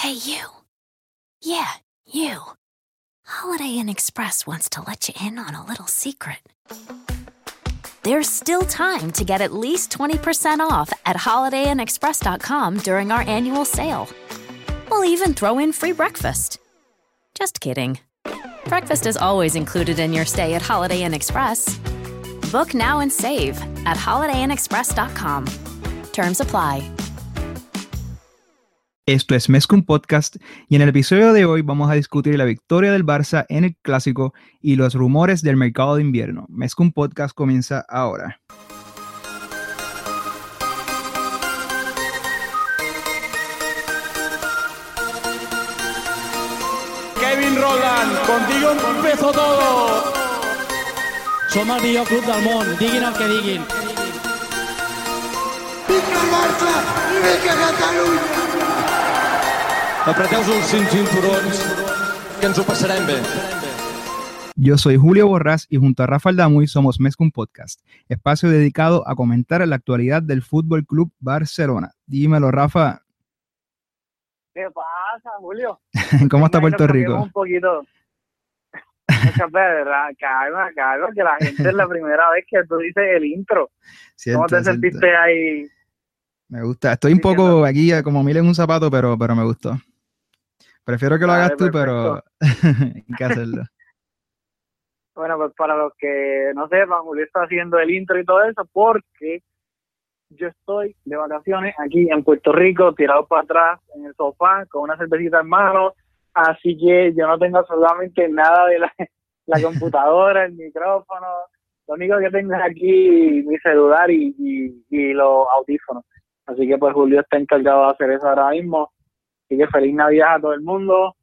Hey, you. Yeah, you. Holiday Inn Express wants to let you in on a little secret. There's still time to get at least 20% off at holidayinexpress.com during our annual sale. We'll even throw in free breakfast. Just kidding. Breakfast is always included in your stay at Holiday Inn Express. Book now and save at holidayinexpress.com. Terms apply. Esto es Mezcum Podcast y en el episodio de hoy vamos a discutir la victoria del Barça en el Clásico y los rumores del mercado de invierno. Mezcum Podcast comienza ahora. Kevin Roland, contigo empezó todo. Som el millor club del món, diguin el que diguin. Vinga Barça vinga Catalunya! Apreteu els cinc cinturons, que ens ho passarem bé. Yo soy Julio Borrás y junto a Rafael Damuy somos Mezcum Podcast, espacio dedicado a comentar la actualidad del Fútbol Club Barcelona. Dímelo, Rafa, ¿Qué pasa, Julio? ¿cómo está Puerto Rico? Un poquito. Muchas veces, ¿verdad? Calma, calma, que la gente es la primera vez que tú dices el intro. Cierto, ¿Cómo te cierto. sentiste ahí? Me gusta. Estoy un poco aquí eh, como mil en un zapato, pero, pero me gustó. Prefiero que lo Vale, hagas tú, pero hay que hacerlo. Bueno, pues para los que no sepan, Julio está haciendo el intro y todo eso porque yo estoy de vacaciones aquí en Puerto Rico, tirado para atrás en el sofá con una cervecita en mano, así que yo no tengo absolutamente nada de la, la computadora, el micrófono, lo único que tengo es aquí mi celular y, y, y los audífonos. Así que pues Julio está encargado de hacer eso ahora mismo. Así que feliz Navidad a todo el mundo,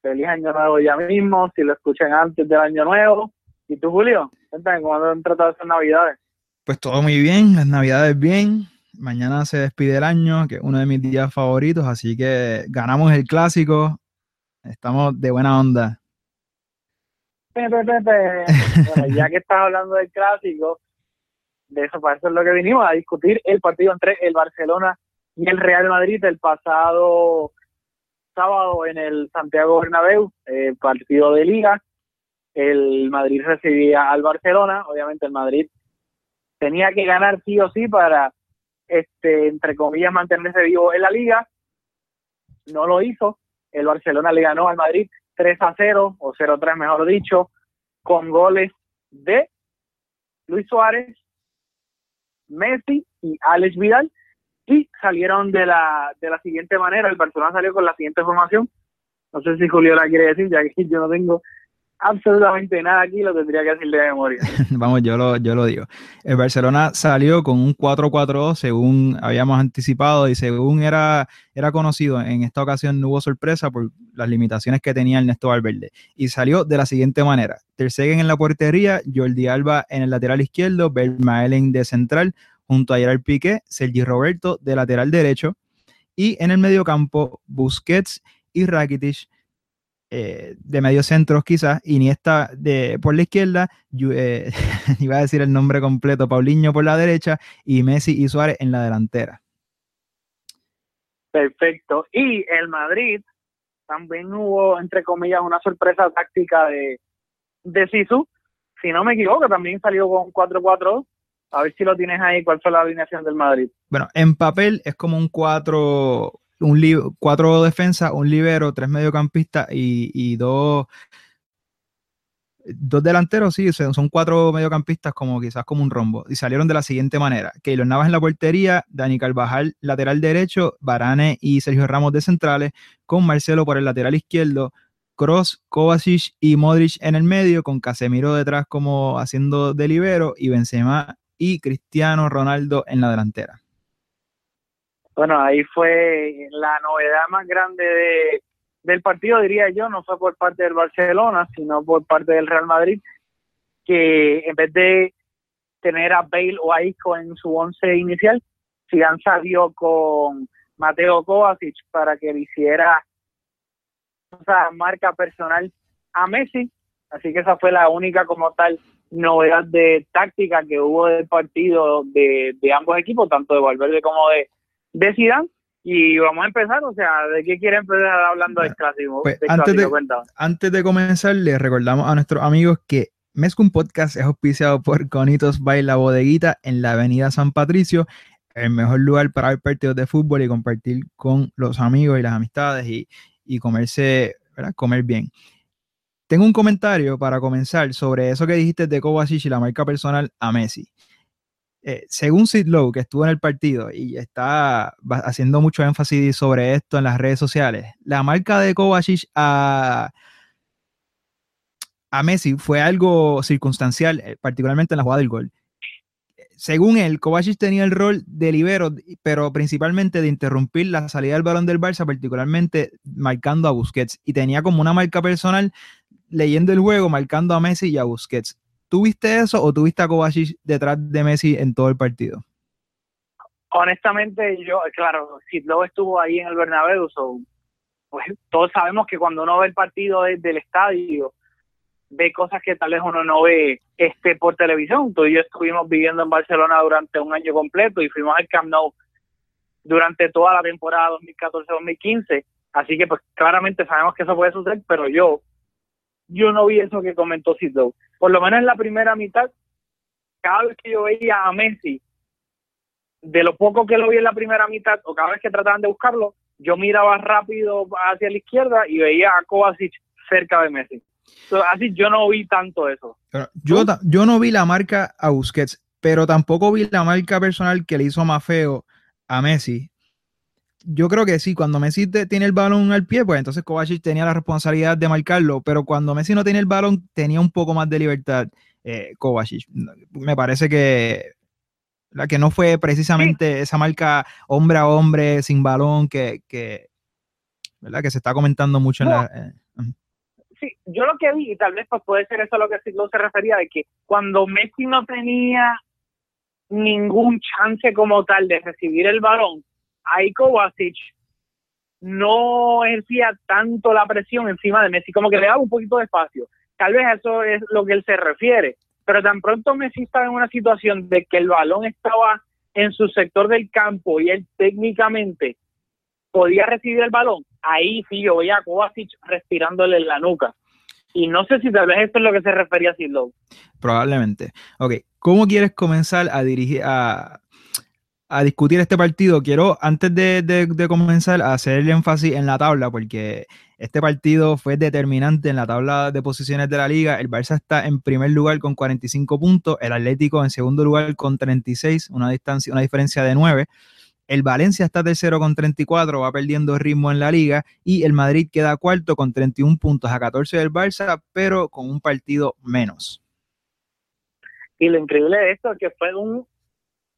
feliz año nuevo ya mismo, si lo escuchan antes del año nuevo. ¿Y tú, Julio? Cuéntame cómo han tratado esas navidades. Pues todo muy bien, las navidades bien. Mañana se despide el año, que es uno de mis días favoritos, así que ganamos el clásico. Estamos de buena onda. Bueno, ya que estás hablando del clásico, de eso para eso es lo que vinimos a discutir el partido entre el Barcelona y el Real Madrid el pasado sábado en el Santiago Bernabéu, eh, partido de liga. El Madrid recibía al Barcelona, obviamente el Madrid tenía que ganar sí o sí para, este, entre comillas, mantenerse vivo en la liga. No lo hizo. El Barcelona le ganó al Madrid 3 a 0 o 0 a 3 mejor dicho, con goles de Luis Suárez, Messi y Alex Vidal y salieron de la de la siguiente manera, el Barcelona salió con la siguiente formación. No sé si Julio la quiere decir, ya que yo no tengo absolutamente nada aquí, lo tendría que decir de memoria. Vamos, yo lo, yo lo digo. El Barcelona salió con un 4-4-2 según habíamos anticipado y según era, era conocido. En esta ocasión no hubo sorpresa por las limitaciones que tenía Ernesto Valverde. Y salió de la siguiente manera. Ter Stegen en la portería, Jordi Alba en el lateral izquierdo, Vermaelen de central, junto a Gerard Piqué, Sergi Roberto de lateral derecho. Y en el mediocampo, Busquets y Rakitic eh, de medio centros quizás, Iniesta de, por la izquierda, eh, iba a decir el nombre completo, Paulinho por la derecha y Messi y Suárez en la delantera. Perfecto. Y el Madrid también hubo, entre comillas, una sorpresa táctica de, de Sisu. Si no me equivoco, también salió con 4-4. A ver si lo tienes ahí, cuál fue la alineación del Madrid. Bueno, en papel es como un 4, un li- cuatro defensas, un libero, tres mediocampistas y, dos, dos delanteros, sí, son cuatro mediocampistas como quizás como un rombo. Y salieron de la siguiente manera. Keylor Navas en la portería, Dani Carvajal lateral derecho, Varane y Sergio Ramos de centrales, con Marcelo por el lateral izquierdo, Cross, Kovacic y Modric en el medio, con Casemiro detrás como haciendo de libero y Benzema y Cristiano Ronaldo en la delantera. Bueno, ahí fue la novedad más grande de, del partido, diría yo, no fue por parte del Barcelona, sino por parte del Real Madrid, que en vez de tener a Bale o a Isco en su once inicial, Zidane salió con Mateo Kovacic para que le hiciera esa marca personal a Messi, así que esa fue la única como tal novedad de táctica que hubo del partido de, de ambos equipos, tanto de Valverde como de, de Zidane. Y vamos a empezar, o sea, ¿de qué quiere empezar hablando del clásico? Pues, Del antes, clásico, de, antes de comenzar, les recordamos a nuestros amigos que Mezcum Podcast es auspiciado por Conitos by La Bodeguita en la avenida San Patricio, el mejor lugar para ver partidos de fútbol y compartir con los amigos y las amistades y, y comerse, ¿verdad? Comer bien. Tengo un comentario para comenzar sobre eso que dijiste de Kovacic y la marca personal a Messi. Eh, según Sid Lowe, que estuvo en el partido y está haciendo mucho énfasis sobre esto en las redes sociales, la marca de Kovacic a, a Messi fue algo circunstancial, eh, particularmente en la jugada del gol. Según él, Kovacic tenía el rol de libero, pero principalmente de interrumpir la salida del balón del Barça, particularmente marcando a Busquets. Y tenía como una marca personal leyendo el juego, marcando a Messi y a Busquets. ¿Tuviste eso o tuviste a Kovacic detrás de Messi en todo el partido? Honestamente, yo, claro, Sid Lowe estuvo ahí en el Bernabéu, so, pues todos sabemos que cuando uno ve el partido desde el estadio, ve cosas que tal vez uno no ve este por televisión. Tú y yo estuvimos viviendo en Barcelona durante un año completo y fuimos al Camp Nou durante toda la temporada 2014-2015, así que pues claramente sabemos que eso puede suceder, pero yo yo no vi eso que comentó Sid Lowe. Por lo menos en la primera mitad, cada vez que yo veía a Messi, de lo poco que lo vi en la primera mitad, o cada vez que trataban de buscarlo, yo miraba rápido hacia la izquierda y veía a Kovacic cerca de Messi. Así yo no vi tanto eso. Pero Yo, yo no vi la marca a Busquets, pero tampoco vi la marca personal que le hizo más feo a Messi. Yo creo que sí, cuando Messi te- tiene el balón al pie, pues entonces Kovacic tenía la responsabilidad de marcarlo, pero cuando Messi no tenía el balón, tenía un poco más de libertad eh, Kovacic. Me parece que, la que no fue precisamente esa marca hombre a hombre sin balón que, que, ¿verdad? que se está comentando mucho en la... eh. Sí, yo lo que vi, y tal vez pues puede ser eso a lo que se refería, de que cuando Messi no tenía ningún chance como tal de recibir el balón, ahí Kovacic no ejercía tanto la presión encima de Messi, como que le daba un poquito de espacio. Tal vez eso es lo que él se refiere, pero tan pronto Messi estaba en una situación de que el balón estaba en su sector del campo y él técnicamente podía recibir el balón, ahí sí yo veía a Kovacic respirándole en la nuca. Y no sé si tal vez esto es lo que se refería a Sid Lowe. Probablemente. Ok, ¿cómo quieres comenzar a dirigir, a, a discutir este partido? Quiero, antes de, comenzar, hacer el énfasis en la tabla, porque este partido fue determinante en la tabla de posiciones de la liga. El Barça está en primer lugar con 45 puntos, el Atlético en segundo lugar con 36, una, distancia, una diferencia de 9. El Valencia está tercero con 34, va perdiendo ritmo en la liga. Y el Madrid queda cuarto con 31 puntos a 14 del Barça, pero con un partido menos. Y lo increíble de esto es que fue un,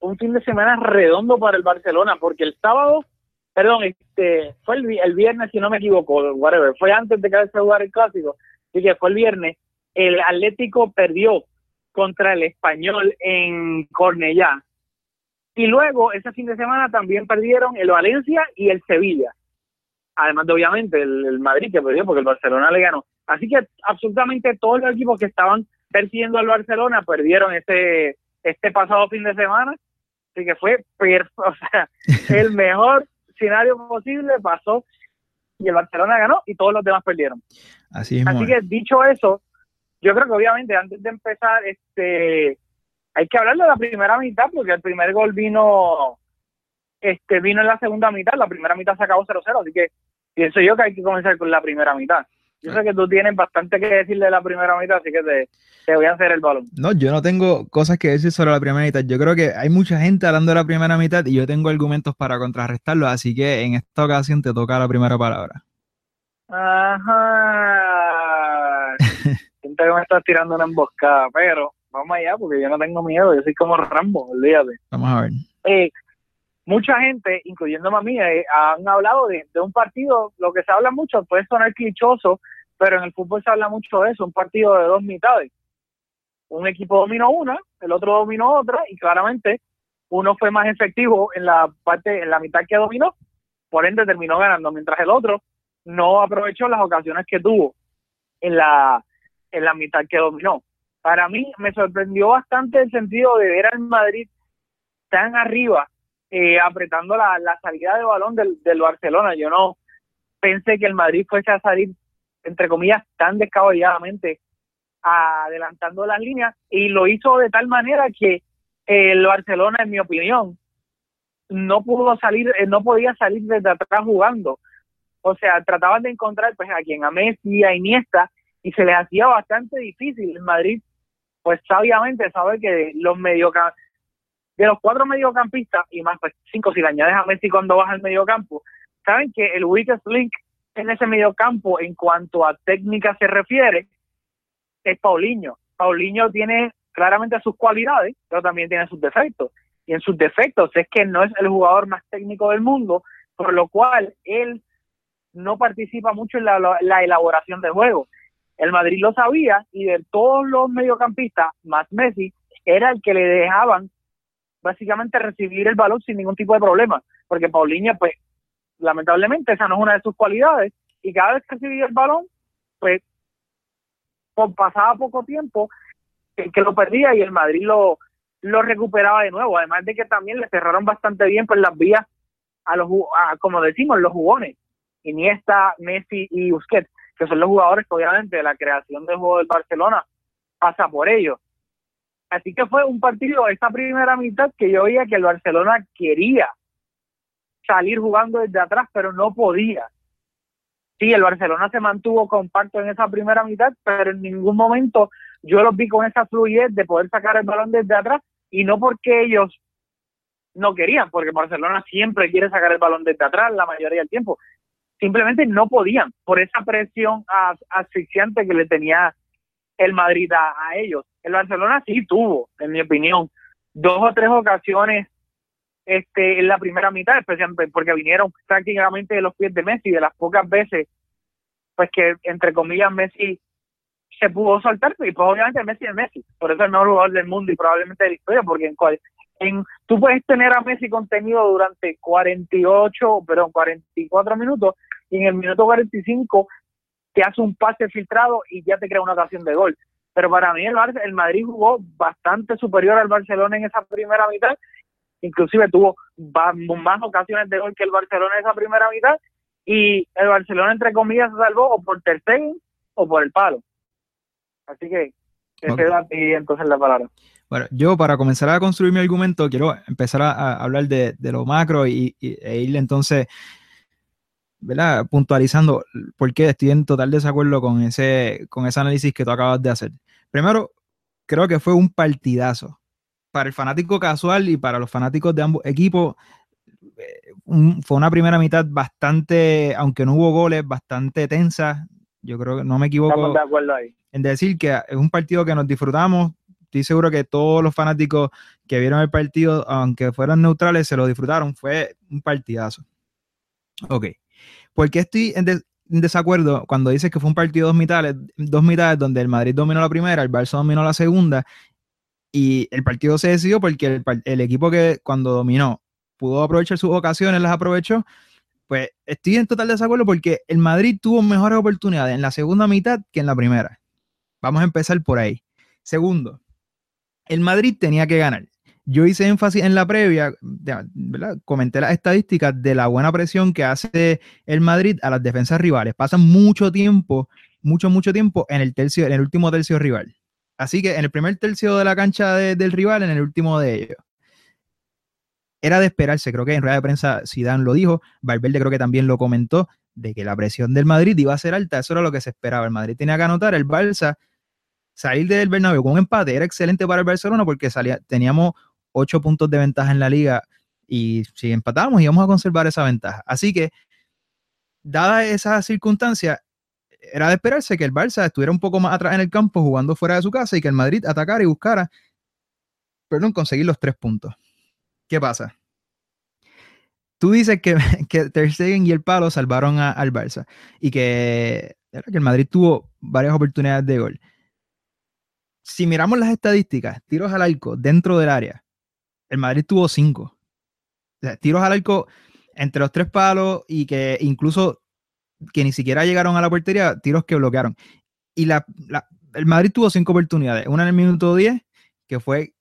un fin de semana redondo para el Barcelona, porque el sábado, perdón, este fue el, vi- el viernes, si no me equivoco, whatever, fue antes de que se jugar el clásico, así que fue el viernes, el Atlético perdió contra el Español en Cornellá. Y luego, ese fin de semana también perdieron el Valencia y el Sevilla. Además de, obviamente, el, el Madrid que perdió porque el Barcelona le ganó. Así que absolutamente todos los equipos que estaban persiguiendo al Barcelona perdieron este, este pasado fin de semana. Así que fue perf- o sea, el mejor escenario posible pasó y el Barcelona ganó y todos los demás perdieron. Así mismo Así es. que dicho eso, yo creo que obviamente antes de empezar, este, hay que hablar de la primera mitad porque el primer gol vino, este, vino en la segunda mitad, la primera mitad se acabó 0-0, así que pienso yo que hay que comenzar con la primera mitad. Yo sé que tú tienes bastante que decir de la primera mitad, así que te, te voy a hacer el balón. No, yo no tengo cosas que decir sobre la primera mitad. Yo creo que hay mucha gente hablando de la primera mitad y yo tengo argumentos para contrarrestarlo, así que en esta ocasión te toca la primera palabra. Ajá. Siento que me estás tirando una emboscada, pero vamos allá porque yo no tengo miedo, yo soy como Rambo, olvídate. Vamos a ver. eh, mucha gente, incluyéndome a mí, eh, han hablado de, de un partido, lo que se habla mucho, puede sonar clichoso, pero en el fútbol se habla mucho de eso, un partido de dos mitades. Un equipo dominó una, el otro dominó otra, y claramente uno fue más efectivo en la parte, en la mitad que dominó, por ende terminó ganando, mientras el otro no aprovechó las ocasiones que tuvo en la, en la mitad que dominó. Para mí me sorprendió bastante el sentido de ver al Madrid tan arriba eh, apretando la, la, salida de balón del, del, Barcelona. Yo no pensé que el Madrid fuese a salir, entre comillas, tan descaballadamente adelantando las líneas y lo hizo de tal manera que el Barcelona, en mi opinión, no pudo salir, eh, no podía salir desde atrás jugando. O sea, trataban de encontrar pues a quien a Messi, a Iniesta, y se les hacía bastante difícil. El Madrid, pues sabiamente sabe que los mediocampistas, de los cuatro mediocampistas, y más pues cinco si le añades a Messi cuando baja al mediocampo, saben que el weakest link en ese mediocampo en cuanto a técnica se refiere es Paulinho. Paulinho tiene claramente sus cualidades, pero también tiene sus defectos. Y en sus defectos es que no es el jugador más técnico del mundo, por lo cual él no participa mucho en la, elaboración de juego. El Madrid lo sabía y de todos los mediocampistas, más Messi, era el que le dejaban básicamente recibir el balón sin ningún tipo de problema, porque Paulinho, pues, lamentablemente esa no es una de sus cualidades, y cada vez que recibía el balón, pues, pasaba poco tiempo, que, lo perdía y el Madrid lo, lo recuperaba de nuevo, además de que también le cerraron bastante bien por las vías a los, como decimos, los jugones, Iniesta, Messi y Busquets, que son los jugadores que obviamente la creación del juego del Barcelona pasa por ellos. Así que fue un partido, esta primera mitad, que yo veía que el Barcelona quería salir jugando desde atrás, pero no podía. Sí, el Barcelona se mantuvo compacto en esa primera mitad, pero en ningún momento yo los vi con esa fluidez de poder sacar el balón desde atrás y no porque ellos no querían, porque Barcelona siempre quiere sacar el balón desde atrás la mayoría del tiempo. Simplemente no podían por esa presión asfixiante que le tenía el Madrid a, ellos. El Barcelona sí tuvo, en mi opinión, dos o tres ocasiones este, en la primera mitad, especialmente porque vinieron prácticamente de los pies de Messi, de las pocas veces, pues que entre comillas Messi se pudo soltar, y pues obviamente Messi es Messi, por eso es el mejor jugador del mundo y probablemente de la historia, porque en, en, tú puedes tener a Messi contenido durante 48, perdón, 44 minutos, y en el minuto 45 te hace un pase filtrado y ya te crea una ocasión de gol. Pero para mí el, el Madrid jugó bastante superior al Barcelona en esa primera mitad, inclusive tuvo más ocasiones de gol que el Barcelona en esa primera mitad, y el Barcelona entre comillas se salvó o por tercer o por el palo. Así que ese da entonces la palabra. Bueno, yo para comenzar a construir mi argumento quiero empezar a, hablar de, lo macro y, e ir entonces, ¿verdad? Puntualizando por qué estoy en total desacuerdo con ese, con ese análisis que tú acabas de hacer. Primero, creo que fue un partidazo. Para el fanático casual y para los fanáticos de ambos equipos, eh, fue una primera mitad bastante, aunque no hubo goles, bastante tensa. Yo creo que no me equivoco. Estamos de acuerdo ahí en decir que es un partido que nos disfrutamos. Estoy seguro que todos los fanáticos que vieron el partido, aunque fueran neutrales, se lo disfrutaron. Fue un partidazo. Ok. ¿Por qué estoy en, desacuerdo cuando dices que fue un partido dos mitades, dos mitades donde el Madrid dominó la primera, el Barça dominó la segunda y el partido se decidió porque el, equipo que cuando dominó pudo aprovechar sus ocasiones, las aprovechó pues estoy en total desacuerdo porque el Madrid tuvo mejores oportunidades en la segunda mitad que en la primera. Vamos a empezar por ahí. Segundo, el Madrid tenía que ganar. Yo hice énfasis en la previa, comenté las estadísticas de la buena presión que hace el Madrid a las defensas rivales. Pasan mucho tiempo, mucho, mucho tiempo en el tercio, en el último tercio rival. Así que en el primer tercio de la cancha del rival, en el último de ellos. Era de esperarse, creo que en rueda de prensa Zidane lo dijo, Valverde creo que también lo comentó, de que la presión del Madrid iba a ser alta, eso era lo que se esperaba. El Madrid tenía que anotar, el Barça salir del Bernabéu con un empate era excelente para el Barcelona porque teníamos ocho puntos de ventaja en la liga y si empatábamos íbamos a conservar esa ventaja. Así que, dada esa circunstancia, era de esperarse que el Barça estuviera un poco más atrás en el campo jugando fuera de su casa y que el Madrid atacara y buscara, perdón, conseguir los tres puntos. ¿Qué pasa? Tú dices que, que Ter Stegen y el Palo salvaron al Barça y que, que el Madrid tuvo varias oportunidades de gol si miramos las estadísticas, tiros al arco dentro del área, el Madrid tuvo cinco. tiros al arco entre los tres palos y que incluso que ni siquiera llegaron a la portería, tiros que bloquearon. Y la, el Madrid tuvo cinco oportunidades. Una en el minuto 10, que fue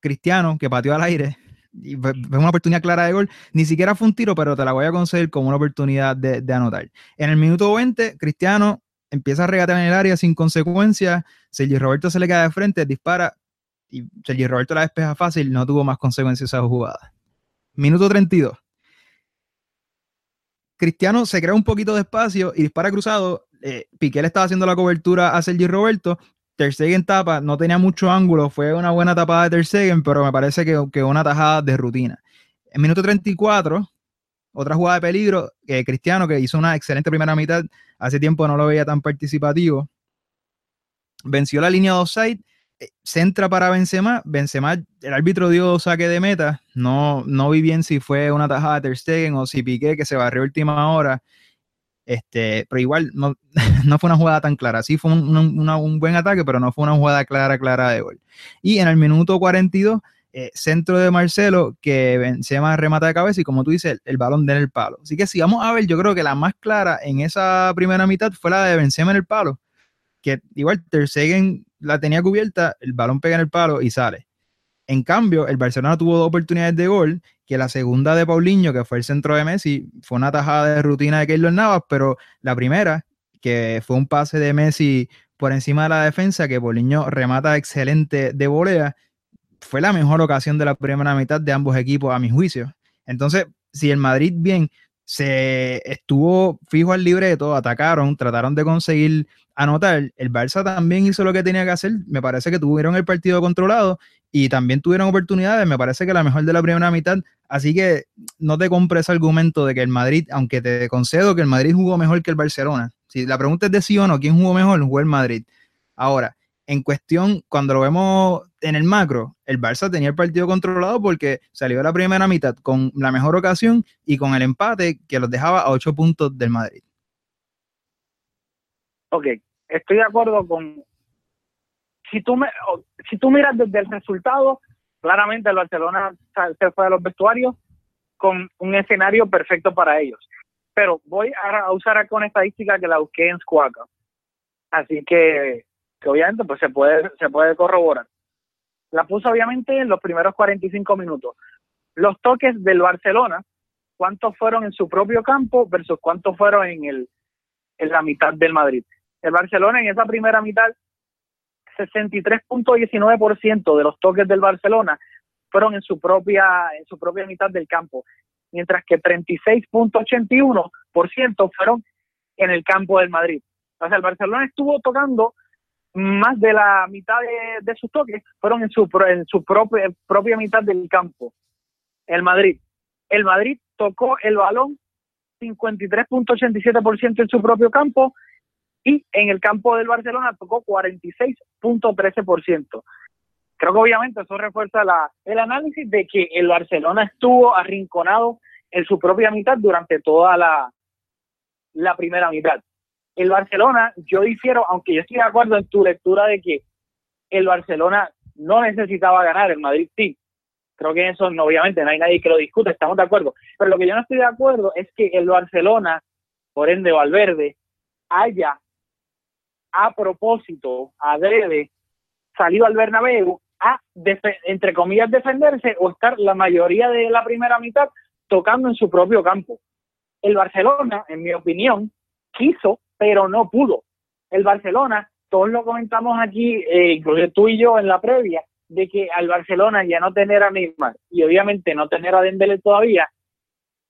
Cristiano, que pateó al aire, y fue fue una oportunidad clara de gol. Ni siquiera fue un tiro, pero te la voy a conceder como una oportunidad de, de anotar. En el minuto 20, Cristiano empieza a regatear en el área sin consecuencias. Sergio Roberto se le queda de frente, dispara y Sergio Roberto la despeja fácil. No tuvo más consecuencias esa jugada. Minuto 32. Cristiano se crea un poquito de espacio y dispara cruzado. Eh, Piqué le estaba haciendo la cobertura a Sergio Roberto. Ter Stegen tapa, no tenía mucho ángulo, fue una buena tapada de Ter Stegen, pero me parece que, una tajada de rutina. En minuto 34, otra jugada de peligro, que Cristiano, que hizo una excelente primera mitad, hace tiempo no lo veía tan participativo, venció la línea de offside, eh, centra para Benzema, Benzema, el árbitro dio saque de meta, no, no vi bien si fue una tajada de Ter Stegen o si Piqué, que se barrió última hora, este, pero igual no, no fue una jugada tan clara. Sí fue un, un- buen ataque, pero no fue una jugada clara, clara de gol. Y en el minuto 42, eh, centro de Marcelo, que Benzema remata de cabeza y como tú dices, el, balón da en el palo. Así que si vamos a ver, yo creo que la más clara en esa primera mitad fue la de Benzema en el palo, que igual Ter Stegen la tenía cubierta, el balón pega en el palo y sale. En cambio, el Barcelona tuvo dos oportunidades de gol, que la segunda de Paulinho, que fue el centro de Messi, fue una tajada de rutina de Keylor Navas, pero la primera, que fue un pase de Messi por encima de la defensa, que Paulinho remata excelente de volea, fue la mejor ocasión de la primera mitad de ambos equipos, a mi juicio. Entonces, si el Madrid bien se estuvo fijo al libreto, atacaron, trataron de conseguir anotar, el Barça también hizo lo que tenía que hacer, me parece que tuvieron el partido controlado y también tuvieron oportunidades, me parece que la mejor de la primera mitad, así que no te compres ese argumento de que el Madrid, aunque te concedo que el Madrid jugó mejor que el Barcelona, si la pregunta es de sí o no, ¿quién jugó mejor? Jugó el Madrid. Ahora, en cuestión, cuando lo vemos en el macro, el Barça tenía el partido controlado porque salió la primera mitad con la mejor ocasión y con el empate que los dejaba a ocho puntos del Madrid. Ok, estoy de acuerdo con. Si tú, me, si tú miras desde el resultado, claramente el Barcelona se fue a los vestuarios con un escenario perfecto para ellos. Pero voy a usar una estadística que la busqué en Squawka. Así que, que obviamente pues se puede, se puede corroborar. La puse obviamente en los primeros 45 minutos. Los toques del Barcelona, ¿cuántos fueron en su propio campo versus cuántos fueron en, el, en la mitad del Madrid? El Barcelona en esa primera mitad, 63.19% de los toques del Barcelona fueron en su propia en su propia mitad del campo, mientras que 36.81% fueron en el campo del Madrid. O sea, el Barcelona estuvo tocando más de la mitad de, sus toques fueron en su en su propia propia mitad del campo. El Madrid, el Madrid tocó el balón 53.87% en su propio campo y en el campo del Barcelona tocó 46.13%. Creo que obviamente eso refuerza la, el análisis de que el Barcelona estuvo arrinconado en su propia mitad durante toda la primera mitad. El Barcelona, yo difiero, aunque yo estoy de acuerdo en tu lectura de que el Barcelona no necesitaba ganar, el Madrid sí. Creo que eso no, obviamente no hay nadie que lo discute, estamos de acuerdo. Pero lo que yo no estoy de acuerdo es que el Barcelona, por ende Valverde, haya a propósito, adrede, salido al Bernabéu a, entre comillas, defenderse o estar la mayoría de la primera mitad tocando en su propio campo. El Barcelona, en mi opinión, quiso, pero no pudo. El Barcelona, todos lo comentamos aquí, eh, incluso tú y yo en la previa, de que al Barcelona ya no tener a Neymar y obviamente no tener a Dembélé todavía,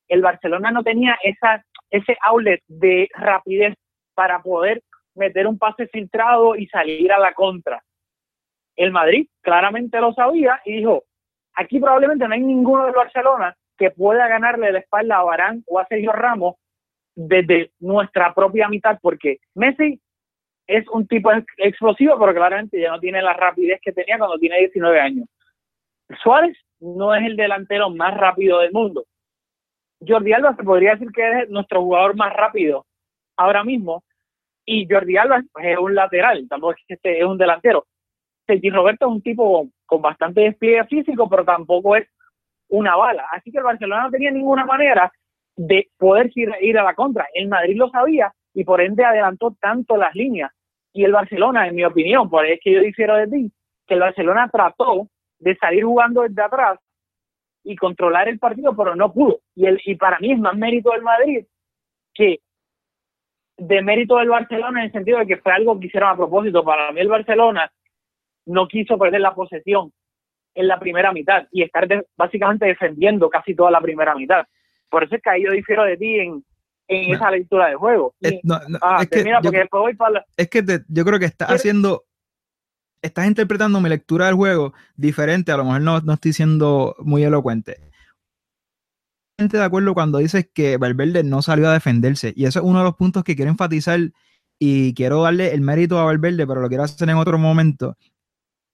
el Barcelona no tenía esa ese outlet de rapidez para poder meter un pase filtrado y salir a la contra. El Madrid claramente lo sabía y dijo, aquí probablemente no hay ninguno del Barcelona que pueda ganarle la espalda a Barán o a Sergio Ramos desde nuestra propia mitad, porque Messi es un tipo ex- explosivo, pero claramente ya no tiene la rapidez que tenía cuando tiene 19 años. Suárez no es el delantero más rápido del mundo. Jordi Alba se podría decir que es nuestro jugador más rápido ahora mismo, y Jordi Alba es un lateral, tampoco es que este es un delantero. Sergi Roberto es un tipo con bastante despliegue físico, pero tampoco es una bala. Así que el Barcelona no tenía ninguna manera de poder ir, ir a la contra. El Madrid lo sabía y por ende adelantó tanto las líneas. Y el Barcelona, en mi opinión, por ahí es que yo difiero de ti, que el Barcelona trató de salir jugando desde atrás y controlar el partido, pero no pudo. Y, el, y para mí es más mérito del Madrid que de mérito del Barcelona en el sentido de que fue algo que hicieron a propósito. Para mí el Barcelona no quiso perder la posesión en la primera mitad y estar básicamente defendiendo casi toda la primera mitad. Por eso es que ahí yo difiero de ti en, en esa lectura de juego. es, que yo creo que estás haciendo, estás interpretando mi lectura del juego diferente, a lo mejor no, no estoy siendo muy elocuente de acuerdo cuando dices que Valverde no salió a defenderse. Y eso es uno de los puntos que quiero enfatizar y quiero darle el mérito a Valverde, pero lo quiero hacer en otro momento.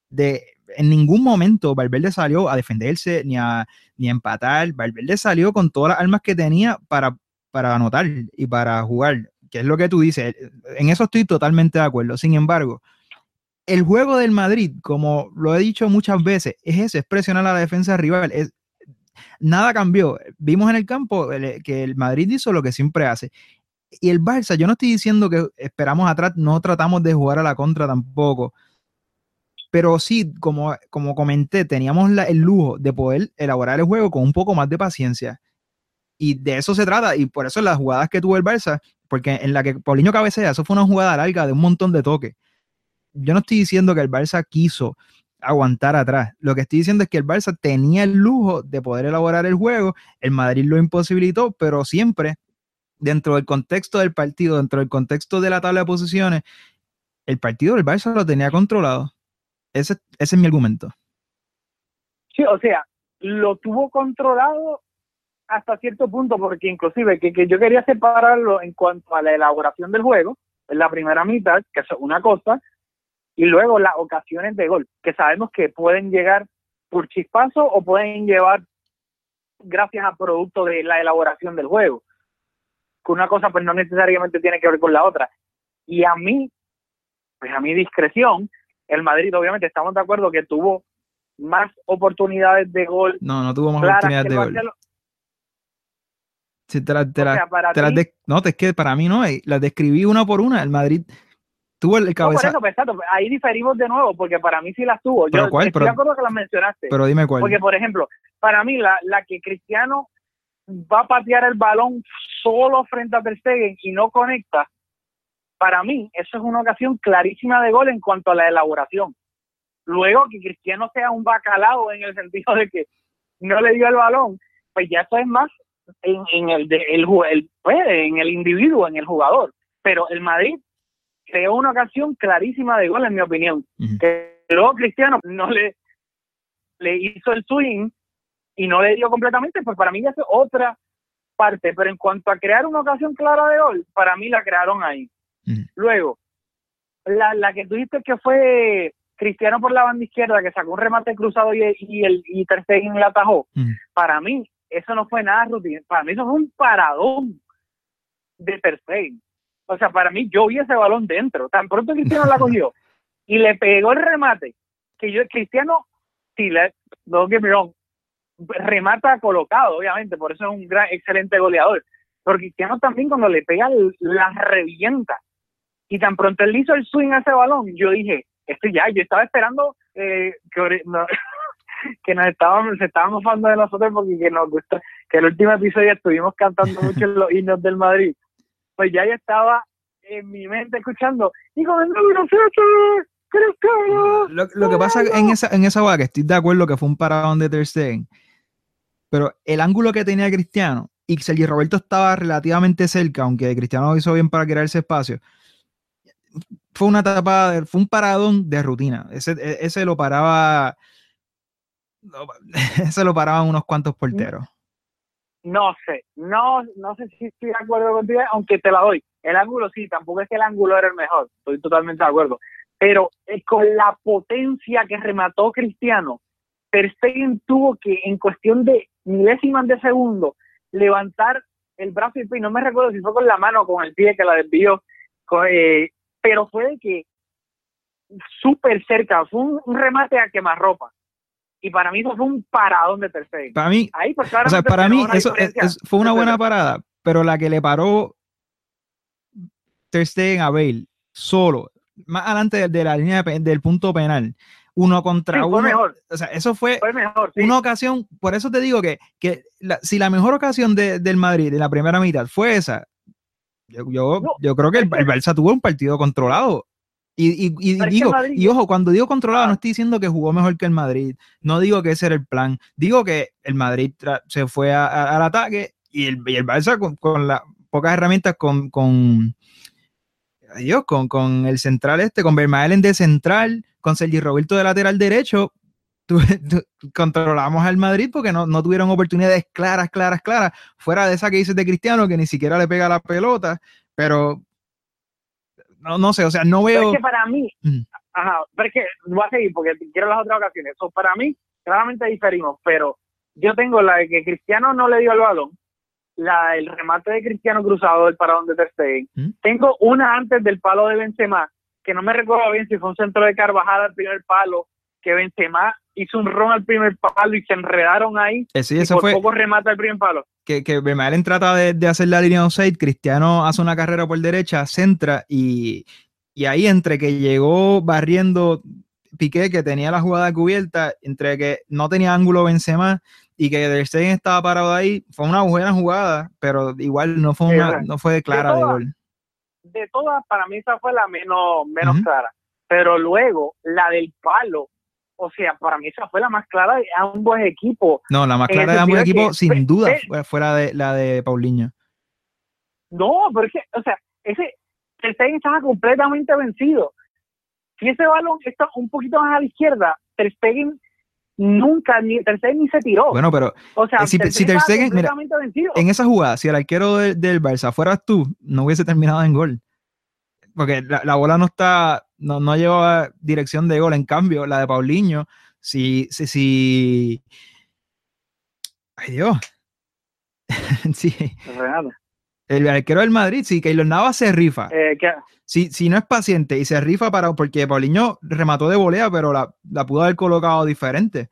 De, en ningún momento Valverde salió a defenderse ni a, ni a empatar. Valverde salió con todas las armas que tenía para, para anotar y para jugar, que es lo que tú dices. En eso estoy totalmente de acuerdo. Sin embargo, el juego del Madrid, como lo he dicho muchas veces, es eso, es presionar a la defensa rival, es nada cambió. Vimos en el campo que el Madrid hizo lo que siempre hace. Y el Barça, yo no estoy diciendo que esperamos atrás, no tratamos de jugar a la contra tampoco. Pero sí, como, como comenté, teníamos el lujo de poder elaborar el juego con un poco más de paciencia. Y de eso se trata. Y por eso las jugadas que tuvo el Barça, porque en la que Paulinho cabecea, eso fue una jugada larga de un montón de toques. Yo no estoy diciendo que el Barça quiso aguantar atrás. Lo que estoy diciendo es que el Barça tenía el lujo de poder elaborar el juego, el Madrid lo imposibilitó, pero siempre dentro del contexto del partido, dentro del contexto de la tabla de posiciones, el partido del Barça lo tenía controlado. Ese, ese es mi argumento. Sí, o sea, lo tuvo controlado hasta cierto punto, porque inclusive que, que yo quería separarlo en cuanto a la elaboración del juego, en la primera mitad, que es una cosa, y luego las ocasiones de gol, que sabemos que pueden llegar por chispazo o pueden llevar gracias a producto de la elaboración del juego. Que una cosa pues no necesariamente tiene que ver con la otra. Y a mí, pues a mi discreción, el Madrid obviamente estamos de acuerdo que tuvo más oportunidades de gol. No, no tuvo más oportunidades de gol. no, es que para mí no, eh, las describí una por una. El Madrid Tuvo el cabeza. por eso, pues, ahí diferimos de nuevo, porque para mí sí las tuvo. Yo estoy de acuerdo que las mencionaste. Pero dime cuál. Porque, por ejemplo, para mí, la, la que Cristiano va a patear el balón solo frente a Ter Stegen y no conecta, para mí, eso es una ocasión clarísima de gol en cuanto a la elaboración. Luego, que Cristiano sea un bacalao en el sentido de que no le dio el balón, pues ya eso es más en, en el, de, el, el pues, en el individuo, en el jugador. Pero el Madrid creó una ocasión clarísima de gol, en mi opinión. Que luego Cristiano no le, le hizo el swing y no le dio completamente, pues para mí ya es otra parte. Pero en cuanto a crear una ocasión clara de gol, para mí la crearon ahí. Luego, la, la que tuviste que fue Cristiano por la banda izquierda, que sacó un remate cruzado y, y el y Ter Stegen la atajó. Para mí, eso no fue nada rutina. Para mí eso fue un paradón de Ter Stegen. O sea, para mí yo vi ese balón dentro. Tan pronto Cristiano la cogió y le pegó el remate, que yo, Cristiano, si no que remata colocado, obviamente, por eso es un gran, excelente goleador. Pero Cristiano también cuando le pega, la revienta. Y tan pronto él hizo el swing a ese balón, yo dije, esto ya, yo estaba esperando eh, que, que nos estábamos, se estábamos mofando de nosotros porque que nos gusta, que el último episodio estuvimos cantando mucho los himnos del Madrid pues ya ya estaba en mi mente escuchando y con el número 7 Cristiano. Lo, lo que pasa en esa en esa que estoy de acuerdo que fue un paradón de Ter Stegen, pero el ángulo que tenía Cristiano y Sergio Roberto estaba relativamente cerca, aunque Cristiano hizo bien para crear ese espacio. Fue una etapa, fue un paradón de rutina. Ese, ese lo paraba, ese lo paraban unos cuantos porteros. No sé, no, no sé si estoy de acuerdo contigo, aunque te la doy. El ángulo sí, tampoco es que el ángulo era el mejor, estoy totalmente de acuerdo. Pero eh, con la potencia que remató Cristiano, Ter Stegen tuvo que, en cuestión de milésimas de segundo, levantar el brazo y no me recuerdo si fue con la mano o con el pie que la desvió, eh, pero fue de que súper cerca, fue un, un remate a quemarropa y para mí eso fue un paradón de tercero. Para mí, Ahí, pues, o sea, para mí eso fue una buena parada, pero la que le paró Ter Stegen a Bale solo, más adelante de, la línea del punto penal, uno contra Sí, fue uno. mejor. O sea, eso fue, Fue mejor, sí. una ocasión, por eso te digo que, que la- si la mejor ocasión de- del Madrid en la primera mitad fue esa, yo, yo, No, yo creo que el, el Barça tuvo un partido controlado. Y, y- digo, Madrid- y ojo, cuando digo controlado, Ah. no estoy diciendo que jugó mejor que el Madrid, no digo que ese era el plan, digo que el Madrid se fue a- a- al ataque y el, y el Barça con, con las pocas herramientas, con, con, Dios, con, con el central este, con Vermaelen de central, con Sergi Roberto de lateral derecho, tu- tu- controlamos al Madrid porque no, no tuvieron oportunidades claras, claras, claras, fuera de esa que dices de Cristiano, que ni siquiera le pega la pelota, pero no, no sé, o sea, no Pero veo... es que para mí, Mm. ajá, pero es que voy a seguir porque quiero las otras ocasiones. Eso para mí, claramente diferimos, pero yo tengo la de que Cristiano no le dio el balón, la del remate de Cristiano cruzado del paradón de Ter Stegen. ¿Mm? Tengo una antes del palo de Benzema, que no me recuerdo bien si fue un centro de Carvajal al primer palo, que Benzema hizo un ron al primer palo y se enredaron ahí. Eh, sí, y por fue poco remata el primer palo. que, que Vermaelen trata de, de hacer la línea de offside, Cristiano hace una carrera por derecha, centra y, y ahí entre que llegó barriendo Piqué, que tenía la jugada cubierta, entre que no tenía ángulo Benzema y que Der Stegen estaba parado ahí, fue una buena jugada, pero igual no fue, una, no fue clara de todas, gol. de todas, para mí esa fue la menos, menos clara. Pero luego, la del palo, o sea, para mí esa fue la más clara de ambos equipos. No, la más el clara de ambos equipos, sin duda, ve- fue- fuera de la de Paulinho. No, pero es que, o sea, ese, Stegen estaba completamente vencido. Si ese balón está un poquito más a la izquierda, Ter Stegen nunca, ni Ter Stegen ni se tiró. Bueno, pero o sea, eh, si- Ter si Stegen Ter estaba Stegen- mira, en esa jugada, si el arquero de- del Barça fueras tú, no hubiese terminado en gol. Porque la, la bola no está, no, no lleva dirección de gol. En cambio, la de Paulinho, si, si, si... Ay Dios. sí, el arquero del Madrid, si Keylor Navas se rifa. eh, Si, si no es paciente y se rifa para, porque Paulinho remató de volea, pero la, la pudo haber colocado diferente.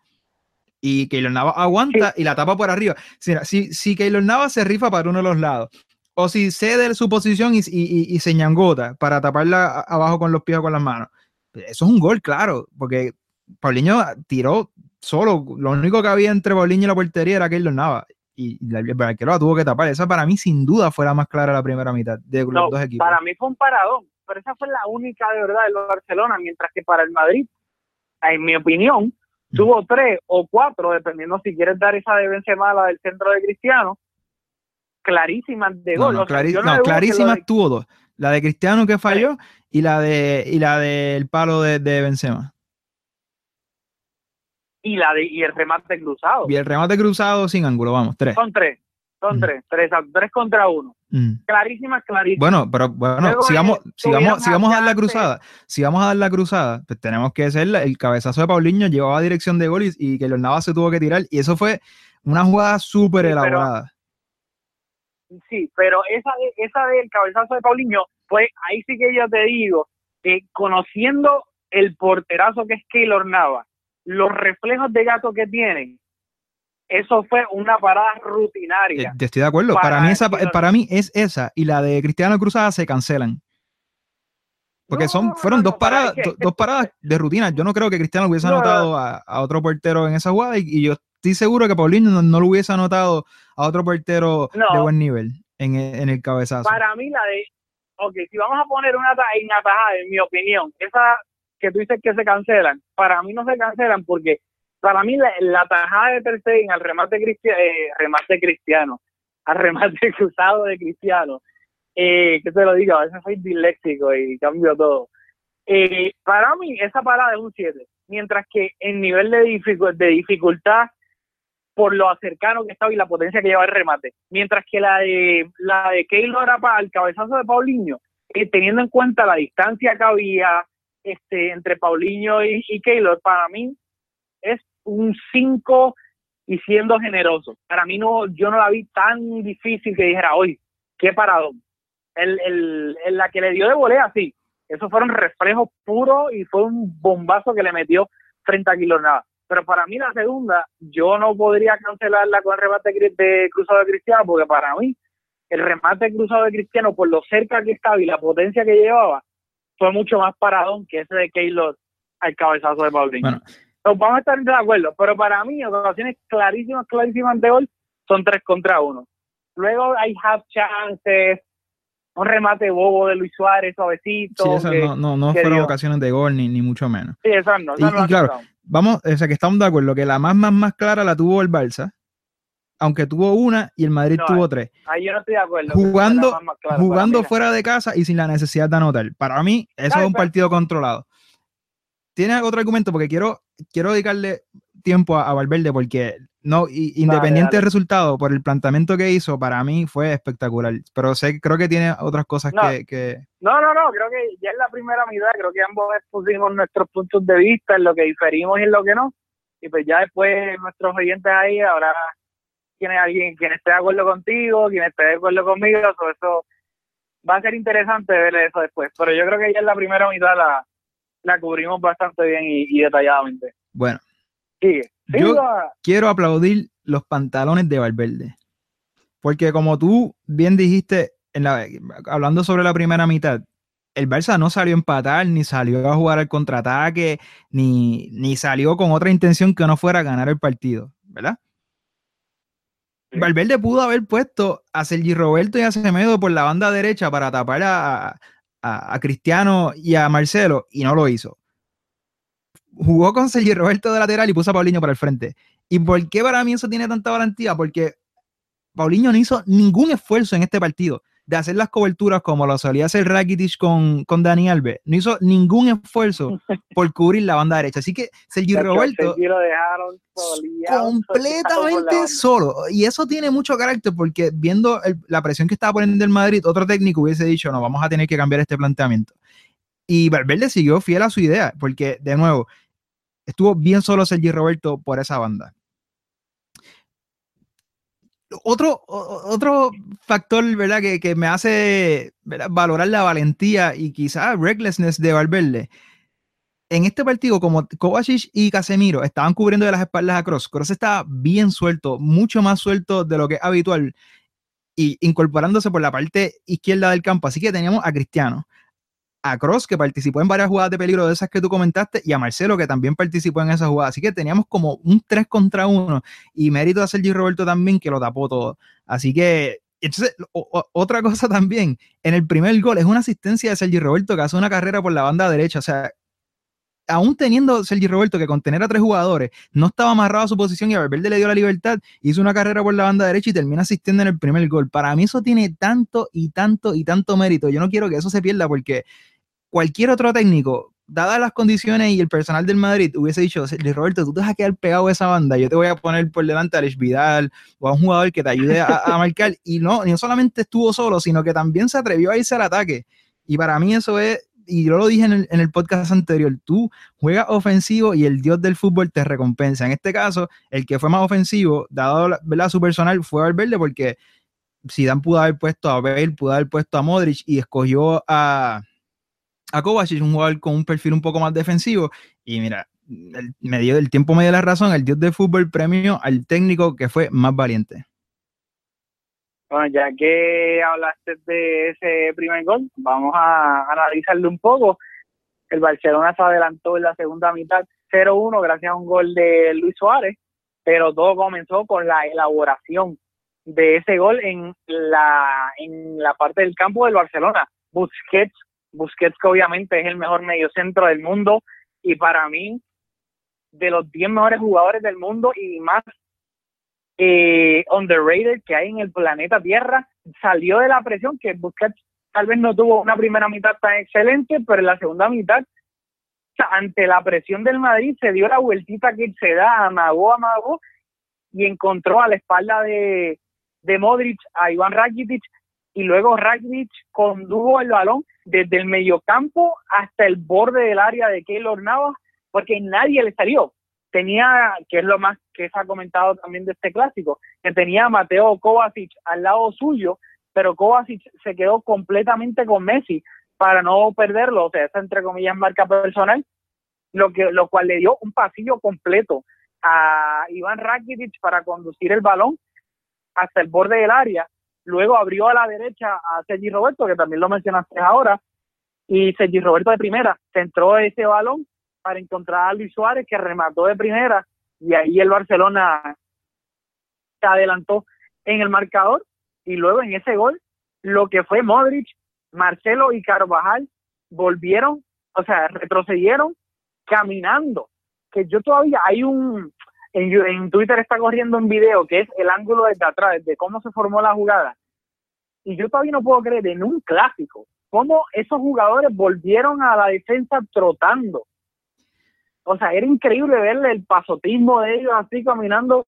Y Keylor Navas aguanta y la tapa por arriba. Si, si, si Keylor Navas se rifa para uno de los lados, o si cede su posición y, y, y- y se ñangota para taparla abajo con los pies o con las manos, eso es un gol, claro, porque Paulinho tiró solo. Lo único que había entre Paulinho y la portería era Keylor Navas. Y el arquero la tuvo que tapar. Esa para mí, sin duda, fue la más clara la primera mitad de los no, dos equipos. para mí fue un paradón, pero esa fue la única de verdad de los Barcelona, mientras que para el Madrid, en mi opinión, Mm. tuvo tres o cuatro, dependiendo si quieres dar esa de Benzema, la del centro de Cristiano, clarísimas de No, gol. no, O sea, clarísimas de- tuvo dos. La de Cristiano que falló y la de y la del palo de, de Benzema. y la de y el remate cruzado. Y el remate cruzado sin ángulo, vamos, tres. Son tres, son Mm. tres, tres, tres contra uno. Mm. Clarísimas, clarísimas. Bueno, pero bueno, Luego, si vamos, eh, si vamos, tuvieron si vamos a dar la cruzada, si vamos a dar la cruzada, pues tenemos que ser la- el cabezazo de Paulinho, llevaba dirección de gol y, y que los Navas se tuvo que tirar, y eso fue una jugada súper Sí, pero- elaborada. Sí, pero esa de, esa del cabezazo de Paulinho, pues ahí sí que yo te digo que conociendo el porterazo que es Keylor Nava, los reflejos de gato que tienen, eso fue una parada Eh, rutinaria. te estoy de acuerdo. Para, Para mí esa, para mí es esa y la de Cristiano Cruzada se cancelan. Porque No, son, fueron no, dos no, paradas, do- dos paradas de rutina. Yo no creo que Cristiano hubiese No, anotado a, a otro portero en esa jugada y, y yo estoy seguro que Paulinho no, no lo hubiese anotado a otro portero No. de buen nivel en, el- en el cabezazo. Para mí la de, ok, si vamos a poner una ta- en mi opinión, esa que tú dices que se cancelan, para mí no se cancelan porque para mí la, la tajada de Ter al remate, cristiano, remate cristiano, al remate cruzado de cristiano, eh, que te lo digo, a veces soy disléxico y cambio todo. Eh, para mí esa parada es un 7, mientras que en nivel de, dificu- de dificultad por lo cercano que estaba y la potencia que lleva el remate. Mientras que la de la de Keylor era para el cabezazo de Paulinho, eh, teniendo en cuenta la distancia que había este entre Paulinho y, y Keylor, para mí es un 5 y siendo generoso. Para mí no, yo no la vi tan difícil que dijera, hoy, qué paradón. El, el, la que le dio de volea, sí. Esos fueron reflejos puros y fue un bombazo que le metió frente a Keylor pero para mí la segunda, yo no podría cancelarla con el remate de cruzado de Cristiano, porque para mí el remate cruzado de Cristiano, por lo cerca que estaba y la potencia que llevaba, fue mucho más paradón que ese de Keylor al cabezazo de Paulinho. Bueno. Entonces, vamos a estar de acuerdo, pero para mí, ocasiones clarísimas, clarísimas de gol son tres contra uno. Luego hay half chances, un remate bobo de Luis Suárez, suavecito. Sí, esas que- no, no, no fueron dio. ocasiones de gol, ni, ni mucho menos. Sí, esas no, esas Y- no y claro. Vamos, o sea que estamos de acuerdo que la más, más, más clara la tuvo el Barça, aunque tuvo una y el Madrid No, tuvo tres. Ahí yo no estoy de acuerdo. Jugando- Esa más clara jugando fuera de casa y sin la necesidad de anotar. Para mí, eso Ay, es un pero- partido controlado. ¿Tienes otro argumento? Porque quiero, quiero dedicarle tiempo a, a Valverde porque no, y- independiente del resultado, por el planteamiento que hizo, para mí fue espectacular. Pero sé, creo que tiene otras cosas No. que, que- No, no, no, creo que ya en la primera mitad, creo que ambos expusimos nuestros puntos de vista, en lo que diferimos y en lo que no. Y pues ya después nuestros oyentes ahí, habrá quien, alguien, quien esté de acuerdo contigo, quien esté de acuerdo conmigo, so eso va a ser interesante ver eso después. Pero yo creo que ya en la primera mitad la, la cubrimos bastante bien y, y detalladamente. Bueno, Sigue. Yo- quiero aplaudir los pantalones de Valverde. Porque como tú bien dijiste, en la, hablando sobre la primera mitad, el Barça no salió a empatar, ni salió a jugar al contraataque, ni, ni salió con otra intención que no fuera a ganar el partido, ¿verdad? Sí. Valverde pudo haber puesto a Sergi Roberto y a Semedo por la banda derecha para tapar a, a- a Cristiano y a Marcelo y no lo hizo. Jugó con Sergi Roberto de lateral y puso a Paulinho para el frente. ¿Y por qué para mí eso tiene tanta valentía? Porque Paulinho no hizo ningún esfuerzo en este partido de hacer las coberturas como lo solía hacer Rakitic con, con Dani Alves. No hizo ningún esfuerzo por cubrir la banda derecha. Así que Sergi Chacho, Roberto Sergi lo dejaron completamente solo. Y eso tiene mucho carácter porque viendo el- la presión que estaba poniendo el Madrid, otro técnico hubiese dicho, no, vamos a tener que cambiar este planteamiento. Y Valverde siguió fiel a su idea, porque de nuevo, estuvo bien solo Sergi Roberto por esa banda. Otro, otro factor, ¿verdad? Que, que me hace valorar la valentía y quizás recklessness de Valverde. En este partido, como Kovacic y Casemiro estaban cubriendo de las espaldas a Cross, Cross estaba bien suelto, mucho más suelto de lo que es habitual y incorporándose por la parte izquierda del campo. Así que teníamos a Cristiano, a Cross, que participó en varias jugadas de peligro de esas que tú comentaste, y a Marcelo, que también participó en esas jugadas. Así que teníamos como un 3 contra 1 y mérito a Sergi Roberto también, que lo tapó todo. Así que, entonces, otra cosa también, en el primer gol es una asistencia de Sergi Roberto que hace una carrera por la banda derecha. O sea, aún teniendo Sergi Roberto que contener a tres jugadores, no estaba amarrado a su posición y a Valverde le dio la libertad, hizo una carrera por la banda derecha y termina asistiendo en el primer gol. Para mí eso tiene tanto y tanto y tanto mérito. Yo no quiero que eso se pierda porque cualquier otro técnico, dadas las condiciones y el personal del Madrid, hubiese dicho, Roberto, tú te vas a quedar pegado a esa banda, yo te voy a poner por delante a Alex Vidal o a un jugador que te ayude a, a marcar. Y no, no solamente estuvo solo, sino que también se atrevió a irse al ataque. Y para mí eso es, y yo lo dije en el, en el podcast anterior, tú juegas ofensivo y el dios del fútbol te recompensa. En este caso, el que fue más ofensivo, dado la- su personal, fue Valverde porque Zidane pudo haber puesto a Bale, pudo haber puesto a Modric y escogió a, a Kovacic, un jugador con un perfil un poco más defensivo. Y mira, el, me dio, el tiempo me dio la razón, el dios del fútbol premio al técnico que fue más valiente. Bueno, ya que hablaste de ese primer gol, vamos a analizarlo un poco. El Barcelona se adelantó en la segunda mitad 0-1 gracias a un gol de Luis Suárez, pero todo comenzó con la elaboración de ese gol en la en la parte del campo del Barcelona. Busquets, Busquets que obviamente es el mejor mediocentro del mundo y para mí de los 10 mejores jugadores del mundo y más eh, underrated que hay en el planeta Tierra, salió de la presión que Busquets tal vez no tuvo una primera mitad tan excelente, pero en la segunda mitad, ante la presión del Madrid, se dio la vueltita que se da, amagó, amagó, y encontró a la espalda de, de Modric a Iván Rakitic, y luego Rakitic condujo el balón desde el mediocampo hasta el borde del área de Keylor Navas, porque nadie le salió tenía, que es lo más que se ha comentado también de este clásico, que tenía a Mateo Kovacic al lado suyo, pero Kovacic se quedó completamente con Messi para no perderlo, o sea, esa entre comillas marca personal, lo que lo cual le dio un pasillo completo a Iván Rakitic para conducir el balón hasta el borde del área, luego abrió a la derecha a Sergi Roberto, que también lo mencionaste ahora, y Sergi Roberto de primera centró ese balón para encontrar a Luis Suárez que remató de primera y ahí el Barcelona se adelantó en el marcador y luego en ese gol lo que fue Modric, Marcelo y Carvajal volvieron, o sea, retrocedieron caminando, que yo todavía hay un en, Twitter está corriendo un video que es el ángulo desde atrás, de cómo se formó la jugada. Y yo todavía no puedo creer en un clásico cómo esos jugadores volvieron a la defensa trotando. O sea, era increíble verle el pasotismo de ellos así caminando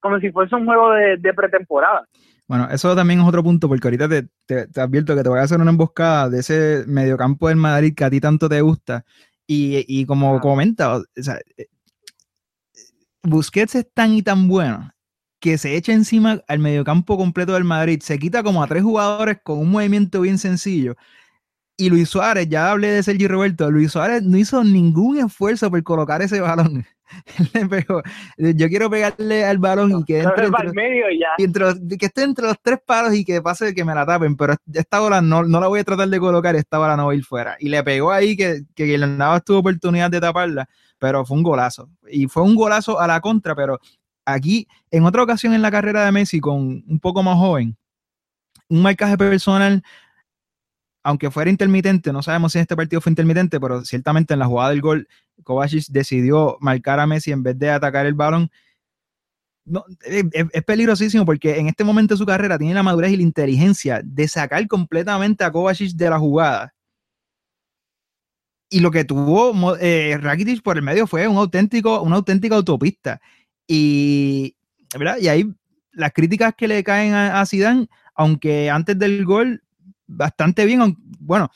como si fuese un juego de, pretemporada. Bueno, eso también es otro punto, porque ahorita te, te, advierto que te voy a hacer una emboscada de ese mediocampo del Madrid que a ti tanto te gusta. Y, y como comenta, o sea, eh, Busquets es tan y tan bueno que se echa encima al mediocampo completo del Madrid, se quita como a tres jugadores con un movimiento bien sencillo. Y Luis Suárez, ya hablé de Sergio Roberto, Luis Suárez no hizo ningún esfuerzo por colocar ese balón. yo quiero pegarle al balón y que entre, que esté entre los tres palos y que pase que me la tapen, pero esta bola no, no la voy a tratar de colocar, esta bola no va a ir fuera. Y le pegó ahí que, que Navas tuvo oportunidad de taparla, pero fue un golazo. Y fue un golazo a la contra, pero aquí, en otra ocasión en la carrera de Messi, con un poco más joven, un marcaje personal, aunque fuera intermitente, no sabemos si este partido fue intermitente, pero ciertamente en la jugada del gol, Kovacic decidió marcar a Messi en vez de atacar el balón. es, peligrosísimo porque en este momento de su carrera tiene la madurez y la inteligencia de sacar completamente a Kovacic de la jugada. Y lo que tuvo eh, Rakitic por el medio fue un auténtico, una auténtica autopista. Y, ¿verdad? y ahí las críticas que le caen a, Zidane, aunque antes del gol, bastante bien, bueno,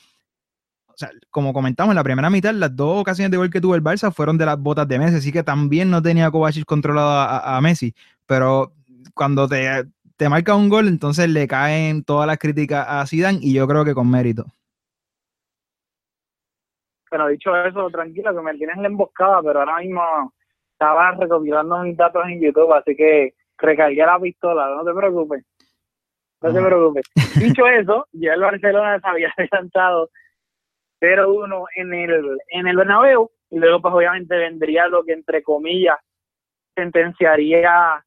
o sea, como comentamos en la primera mitad, las dos ocasiones de gol que tuvo el Barça fueron de las botas de Messi, así que también no tenía Kovacic controlado a, Messi, pero cuando te, te, marca un gol, entonces le caen todas las críticas a Zidane y yo creo que con mérito. Bueno, dicho eso, tranquilo, que me tienes la emboscada, pero ahora mismo estaba recopilando mis datos en YouTube, así que recargué la pistola, no te preocupes. No te preocupes. Dicho eso, ya el Barcelona se había adelantado 0-1 en el, en el Bernabéu y luego pues obviamente vendría lo que entre comillas sentenciaría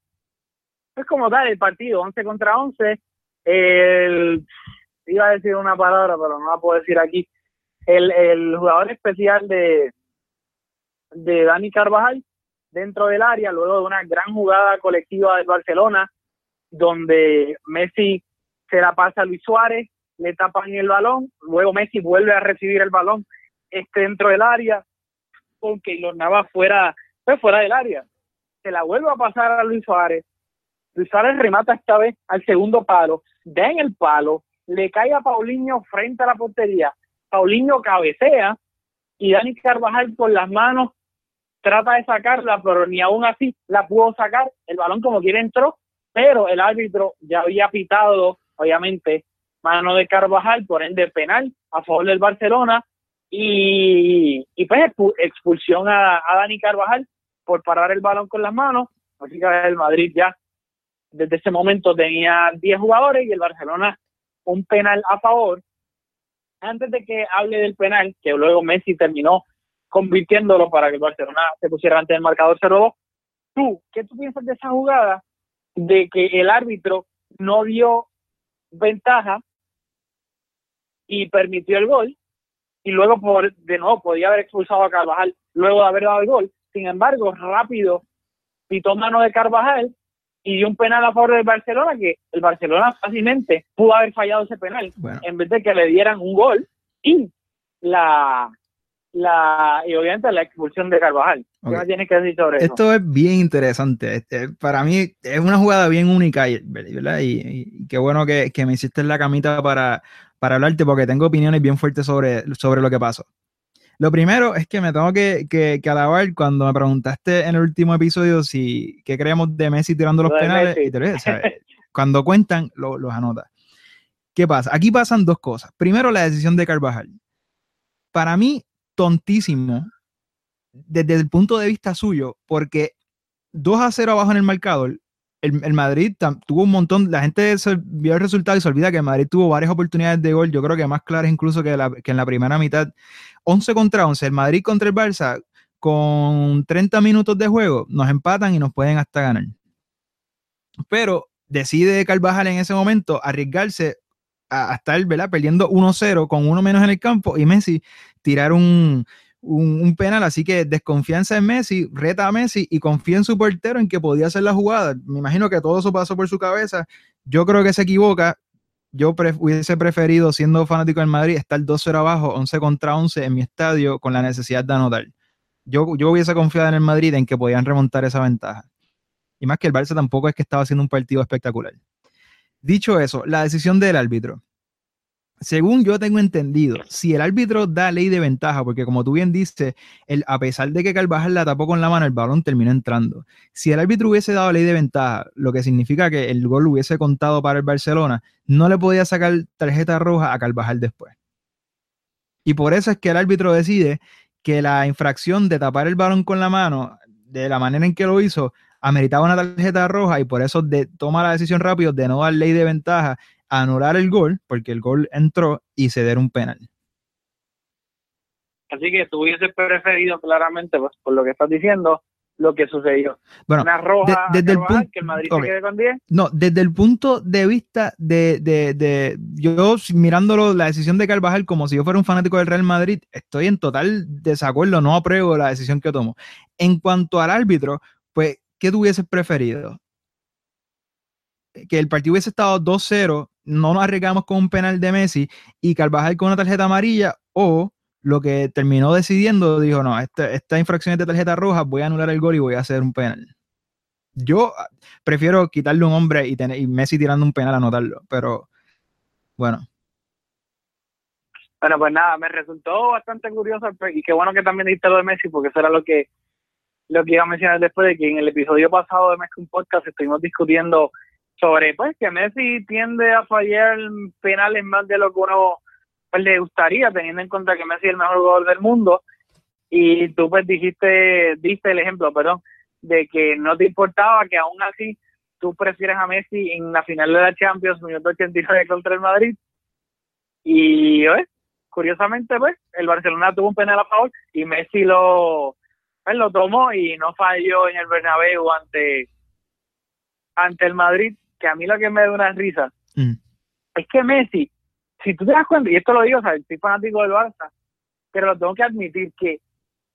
pues como tal el partido 11 contra 11 el iba a decir una palabra pero no la puedo decir aquí. El, el jugador especial de de Dani Carvajal dentro del área, luego de una gran jugada colectiva del Barcelona, donde Messi se la pasa a Luis Suárez, le tapan el balón, luego Messi vuelve a recibir el balón este dentro del área, con Keylor Navas fuera, pues fuera del área. Se la vuelve a pasar a Luis Suárez. Luis Suárez remata esta vez al segundo palo, da en el palo, le cae a Paulinho frente a la portería. Paulinho cabecea y Dani Carvajal con las manos trata de sacarla, pero ni aún así la pudo sacar. El balón como quiere entró, pero el árbitro ya había pitado, obviamente, mano de Carvajal, por ende penal a favor del Barcelona y, y pues expulsión a, a, Dani Carvajal por parar el balón con las manos. Así que el Madrid ya desde ese momento tenía 10 jugadores y el Barcelona un penal a favor. Antes de que hable del penal, que luego Messi terminó convirtiéndolo para que el Barcelona se pusiera ante el marcador 0-2. ¿Tú qué tú piensas de esa jugada de que el árbitro no dio ventaja y permitió el gol y luego por, de nuevo podía haber expulsado a Carvajal luego de haber dado el gol. Sin embargo, rápido pitó mano de Carvajal y dio un penal a favor del Barcelona que el Barcelona fácilmente pudo haber fallado ese penal en vez de que le dieran un gol y la la y obviamente la expulsión de Carvajal. ¿Qué tienes que decir sobre Esto es bien interesante. Este, para mí es una jugada bien única, ¿verdad? Y, qué bueno que, me hiciste la camita para, para hablarte porque tengo opiniones bien fuertes sobre, sobre lo que pasó. Lo primero es que me tengo que, que, alabar cuando me preguntaste en el último episodio si qué creemos de Messi tirando los penales. Y cuando cuentan, los anota. ¿Qué pasa? Aquí pasan dos cosas. Primero, la decisión de Carvajal. Para mí, tontísimo desde el punto de vista suyo, porque 2 a 0 abajo en el marcador, el, el Madrid tuvo un montón, la gente se vio el resultado y se olvida que el Madrid tuvo varias oportunidades de gol, yo creo que más claras incluso que, la- que en la primera mitad. 11 contra 11, el Madrid contra el Barça, con 30 minutos de juego, nos empatan y nos pueden hasta ganar. Pero decide Carvajal en ese momento arriesgarse a, a estar ¿verdad? perdiendo 1-0 con uno menos en el campo y Messi tirar un, un, penal, así que desconfianza en Messi, reta a Messi y confía en su portero en que podía hacer la jugada. Me imagino que todo eso pasó por su cabeza. Yo creo que se equivoca. Yo hubiese preferido, siendo fanático del Madrid, estar 2-0 abajo, 11 contra 11 en mi estadio con la necesidad de anotar. Yo, yo hubiese confiado en el Madrid en que podían remontar esa ventaja. Y más que el Barça tampoco es que estaba haciendo un partido espectacular. Dicho eso, la decisión del árbitro. Según yo tengo entendido, si el árbitro da ley de ventaja, porque como tú bien dices, el, a pesar de que Carvajal la tapó con la mano, el balón terminó entrando. Si el árbitro hubiese dado ley de ventaja, lo que significa que el gol hubiese contado para el Barcelona, no le podía sacar tarjeta roja a Carvajal después. Y por eso es que el árbitro decide que la infracción de tapar el balón con la mano, de la manera en que lo hizo, ameritaba una tarjeta roja y por eso de, toma la decisión rápido de no dar ley de ventaja, anular el gol, porque el gol entró y ceder un penal. Así que tú hubieses preferido claramente, pues, por lo que estás diciendo, lo que sucedió. Bueno, Una roja de- desde el que el Madrid se quede con 10. No, desde el punto de vista de, de, de- yo mirándolo, la decisión de Carvajal como si yo fuera un fanático del Real Madrid, estoy en total desacuerdo, no apruebo la decisión que tomo. En cuanto al árbitro, pues, ¿qué tú hubieses preferido? Que el partido hubiese estado 2-0, no nos arriesgamos con un penal de Messi y Carvajal con una tarjeta amarilla o lo que terminó decidiendo, dijo, no, esta, esta infracción es de tarjeta roja, voy a anular el gol y voy a hacer un penal. Yo ah, prefiero quitarle un hombre y, tener, y Messi tirando un penal a anotarlo, pero bueno. Bueno, pues nada, me resultó bastante curioso y qué bueno que también dijiste lo de Messi, porque eso era lo que lo que iba a mencionar después de que en el episodio pasado de Messi un Podcast estuvimos discutiendo sobre pues que Messi tiende a fallar penales más de lo que uno pues, le gustaría, teniendo en cuenta que Messi es el mejor jugador del mundo. Y tú pues dijiste, diste el ejemplo, perdón, de que no te importaba que aún así tú prefieres a Messi en la final de la Champions, minuto 89 contra el Madrid. Y curiosamente, pues, el Barcelona tuvo un penal a favor y Messi lo, pues, lo tomó y no falló en el Bernabéu ante, ante el Madrid, que a mí lo que me da una risa Mm. es que Messi, si tú te das cuenta, y esto lo digo, o sea, soy fanático del Barça, pero lo tengo que admitir que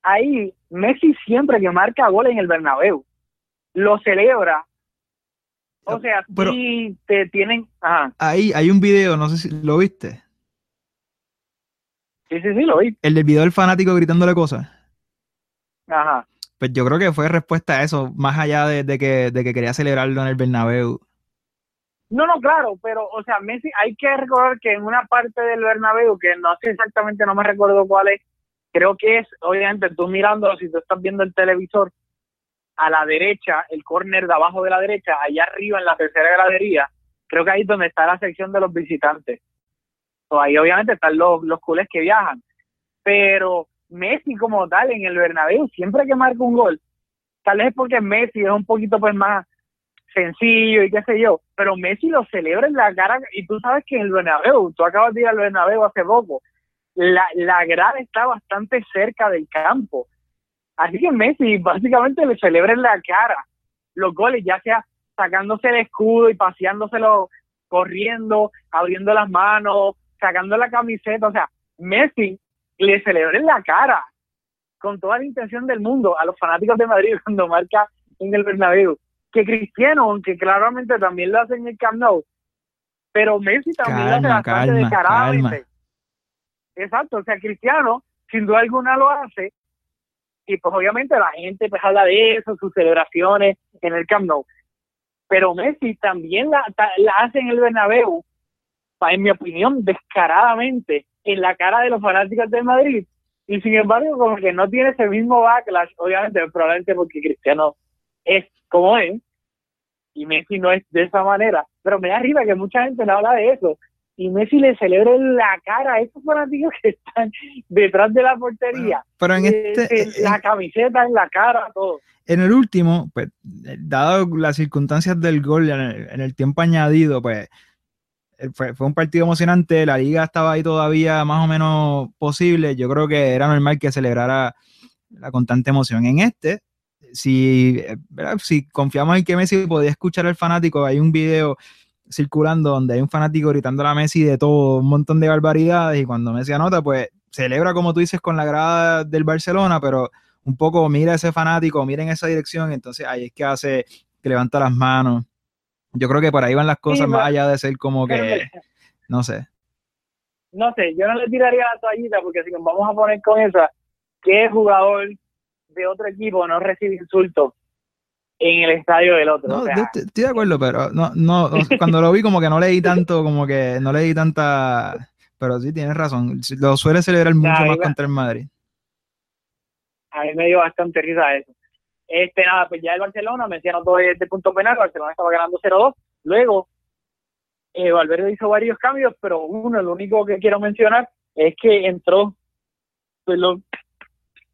ahí Messi siempre que marca gol en el Bernabéu, lo celebra. O sea, Pero- si te tienen... Ajá, Ahí hay un video, no sé si lo viste. sí, sí, sí, lo vi. El del video del fanático gritándole cosas. Ajá. Pues yo creo que fue respuesta a eso, más allá de, de que, de que quería celebrarlo en el Bernabéu. No, no, claro, pero, o sea, Messi, hay que recordar que en una parte del Bernabéu, que no sé exactamente, no me recuerdo cuál es, creo que es, obviamente, tú mirándolo, si tú estás viendo el televisor, a la derecha, el córner de abajo de la derecha, allá arriba en la tercera gradería, creo que ahí es donde está la sección de los visitantes. O ahí obviamente están los, los culés que viajan. Pero Messi como tal en el Bernabéu, siempre que marca un gol, tal vez porque Messi es un poquito pues más sencillo y qué sé yo, pero Messi lo celebra en la cara y tú sabes que en el Bernabéu, tú acabas de ir al Bernabéu hace poco, la, la grada está bastante cerca del campo, así que Messi básicamente le celebra en la cara los goles, ya sea sacándose el escudo y paseándoselo, corriendo, abriendo las manos, sacando la camiseta, o sea, Messi le celebra en la cara con toda la intención del mundo a los fanáticos de Madrid cuando marca en el Bernabéu. Que Cristiano, aunque claramente también lo hace en el Camp Nou, pero Messi también lo hace bastante descaradamente. Exacto, o sea, Cristiano sin duda alguna lo hace. Y pues obviamente la gente pues habla de eso, sus celebraciones en el Camp Nou, pero Messi también la, ta- la hace en el Bernabéu, en mi opinión, descaradamente en la cara de los fanáticos del Madrid y sin embargo como que no tiene ese mismo backlash, obviamente probablemente porque Cristiano es como es y Messi no es de esa manera, pero me da arriba que mucha gente no habla de eso y Messi le celebra en la cara a esos fanáticos que están detrás de la portería. Pero en Eh, este, eh, la camiseta en la cara, todo. en el último, pues, dado las circunstancias del gol en el, en el tiempo añadido, pues, fue, fue un partido emocionante, la liga estaba ahí todavía más o menos posible, yo creo que era normal que celebrara la constante emoción. En este, si, eh, si confiamos en que Messi podía escuchar al fanático, hay un video circulando donde hay un fanático gritando a Messi de todo, un montón de barbaridades, y cuando Messi anota, pues celebra como tú dices con la grada del Barcelona, pero un poco mira a ese fanático, mira en esa dirección, entonces ahí es que hace que levanta las manos. Yo creo que por ahí van las cosas Sí, más allá de ser como que, no sé. no sé, yo no le tiraría la toallita porque si nos vamos a poner con esa, ¿qué jugador de otro equipo no recibe insultos en el estadio del otro? No, O sea, yo estoy, estoy de acuerdo, pero no, no, cuando lo vi como que no leí tanto, como que no leí tanta, pero sí tienes razón, lo suele celebrar mucho más contra el Madrid. a mí me dio bastante risa eso. Este, nada, pues ya el Barcelona mencionó todo este punto penal, el Barcelona estaba ganando 0-2. Luego, eh, Valverde hizo varios cambios, pero uno, el único que quiero mencionar es que entró, pues lo,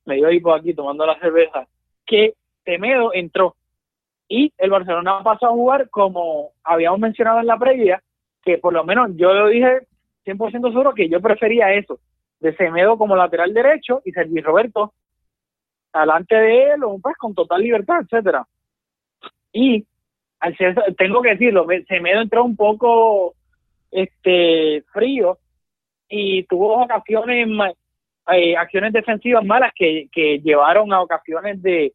me dio hipo aquí tomando la cerveza, que Temedo entró y el Barcelona pasó a jugar como habíamos mencionado en la previa, que por lo menos yo lo dije 100% seguro que yo prefería eso, de Semedo como lateral derecho y Sergi Roberto alante de él, pues con total libertad, etcétera. Y al ser, tengo que decirlo, me- Semedo entró un poco este frío y tuvo ocasiones eh, acciones defensivas malas que, que llevaron a ocasiones de,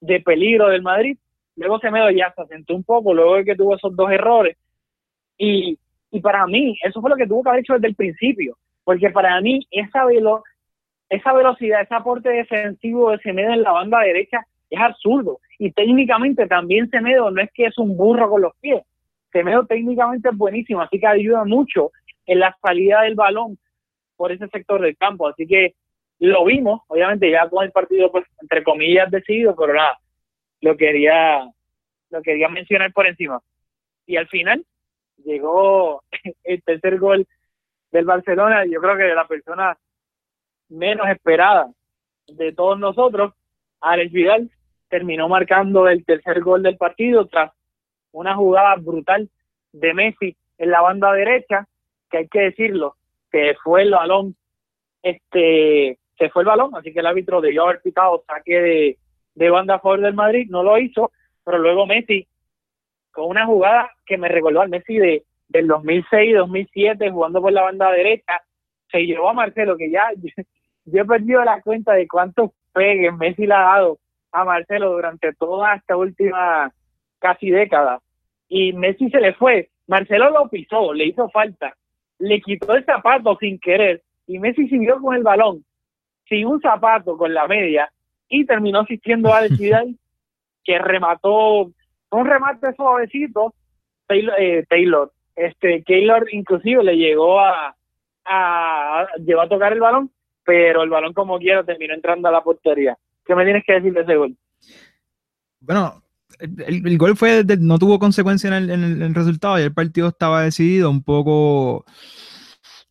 de peligro del Madrid. Luego Semedo ya se asentó un poco, luego de que tuvo esos dos errores. Y, y para mí, eso fue lo que tuvo que haber hecho desde el principio, porque para mí esa velo esa velocidad, ese aporte defensivo de Semedo en la banda derecha es absurdo. Y técnicamente también Semedo no es que es un burro con los pies. Semedo técnicamente es buenísimo, así que ayuda mucho en la salida del balón por ese sector del campo. Así que lo vimos, obviamente ya con el partido, pues, entre comillas, decidido, pero nada, lo quería, lo quería mencionar por encima. Y al final llegó el tercer gol del Barcelona, yo creo que la persona menos esperada de todos nosotros, Alex Vidal terminó marcando el tercer gol del partido tras una jugada brutal de Messi en la banda derecha, que hay que decirlo, que fue el balón, este, se fue el balón, así que el árbitro debió haber pitado saque de, de banda a favor del Madrid, no lo hizo, pero luego Messi, con una jugada que me recordó al Messi de, del 2006-2007, jugando por la banda derecha, se llevó a Marcelo, que ya yo he perdido la cuenta de cuántos pegues Messi le ha dado a Marcelo durante toda esta última casi década. Y Messi se le fue, Marcelo lo pisó, le hizo falta, le quitó el zapato sin querer. Y Messi siguió con el balón sin un zapato con la media y terminó asistiendo a Vidal que remató un remate suavecito Taylor, eh, Taylor este Taylor inclusive le llegó a, a llegó a tocar el balón pero el balón como quiera terminó entrando a la portería ¿qué me tienes que decir de ese gol? Bueno, el, el gol fue no tuvo consecuencia en el, en el- resultado y el partido estaba decidido un poco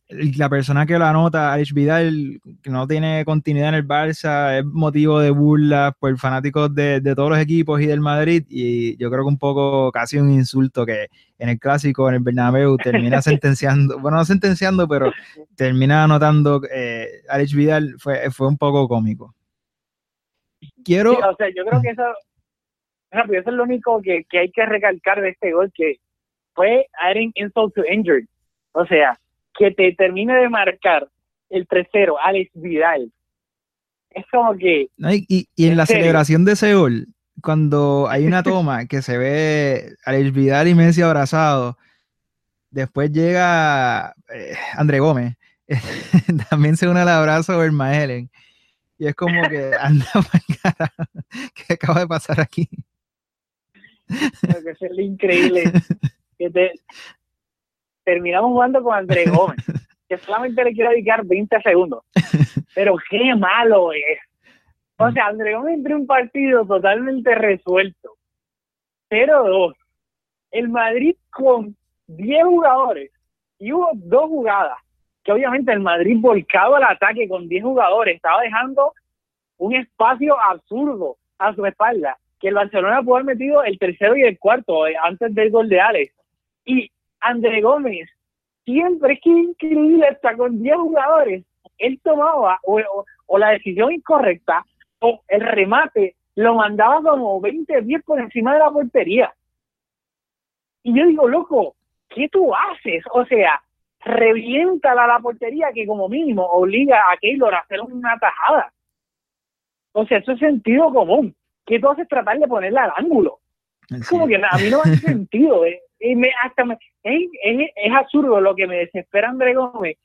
la persona que lo anota, Alex Vidal, que no tiene continuidad en el Barça, es motivo de burla por fanáticos de, de todos los equipos y del Madrid y yo creo que un poco casi un insulto que en el clásico, en el Bernabéu, termina sentenciando, bueno, no sentenciando, pero termina anotando eh, Alex Vidal, fue, fue un poco cómico. Quiero... Sí, o sea, yo creo que eso, rápido, eso es lo único que, que hay que recalcar de este gol, que fue adding insult to injury. O sea, que te termine de marcar el 3-0, Alex Vidal. Es como que, No, y, en ¿En la serio? celebración de ese gol, cuando hay una toma que se ve Alex Vidal y Messi abrazados, después llega eh, André Gómez, también se une al abrazo de Irma Helen, y es como que anda carajo, ¿qué acaba de pasar aquí? lo que es increíble, que te, terminamos jugando con André Gómez, que solamente le quiero dedicar 20 segundos. Pero qué malo es. O sea, André Gómez entró en un partido totalmente resuelto. 0-2. El Madrid con 10 jugadores Y hubo dos jugadas que obviamente el Madrid volcado al ataque con 10 jugadores estaba dejando un espacio absurdo a su espalda, que el Barcelona pudo haber metido el tercero y el cuarto eh, antes del gol de Alex. Y André Gómez, siempre es que increíble, está con 10 jugadores, él tomaba o, o la decisión incorrecta o el remate lo mandaba como 20 10 por encima de la portería. Y yo digo, loco, ¿qué tú haces? O sea, revienta la portería que como mínimo obliga a Keylor a hacer una tajada. O sea, eso es sentido común. ¿Qué tú haces tratar de ponerla al ángulo? Es como que a mí no hace sentido. Eh. Y me, hasta me, es, absurdo lo que me desespera André Gómez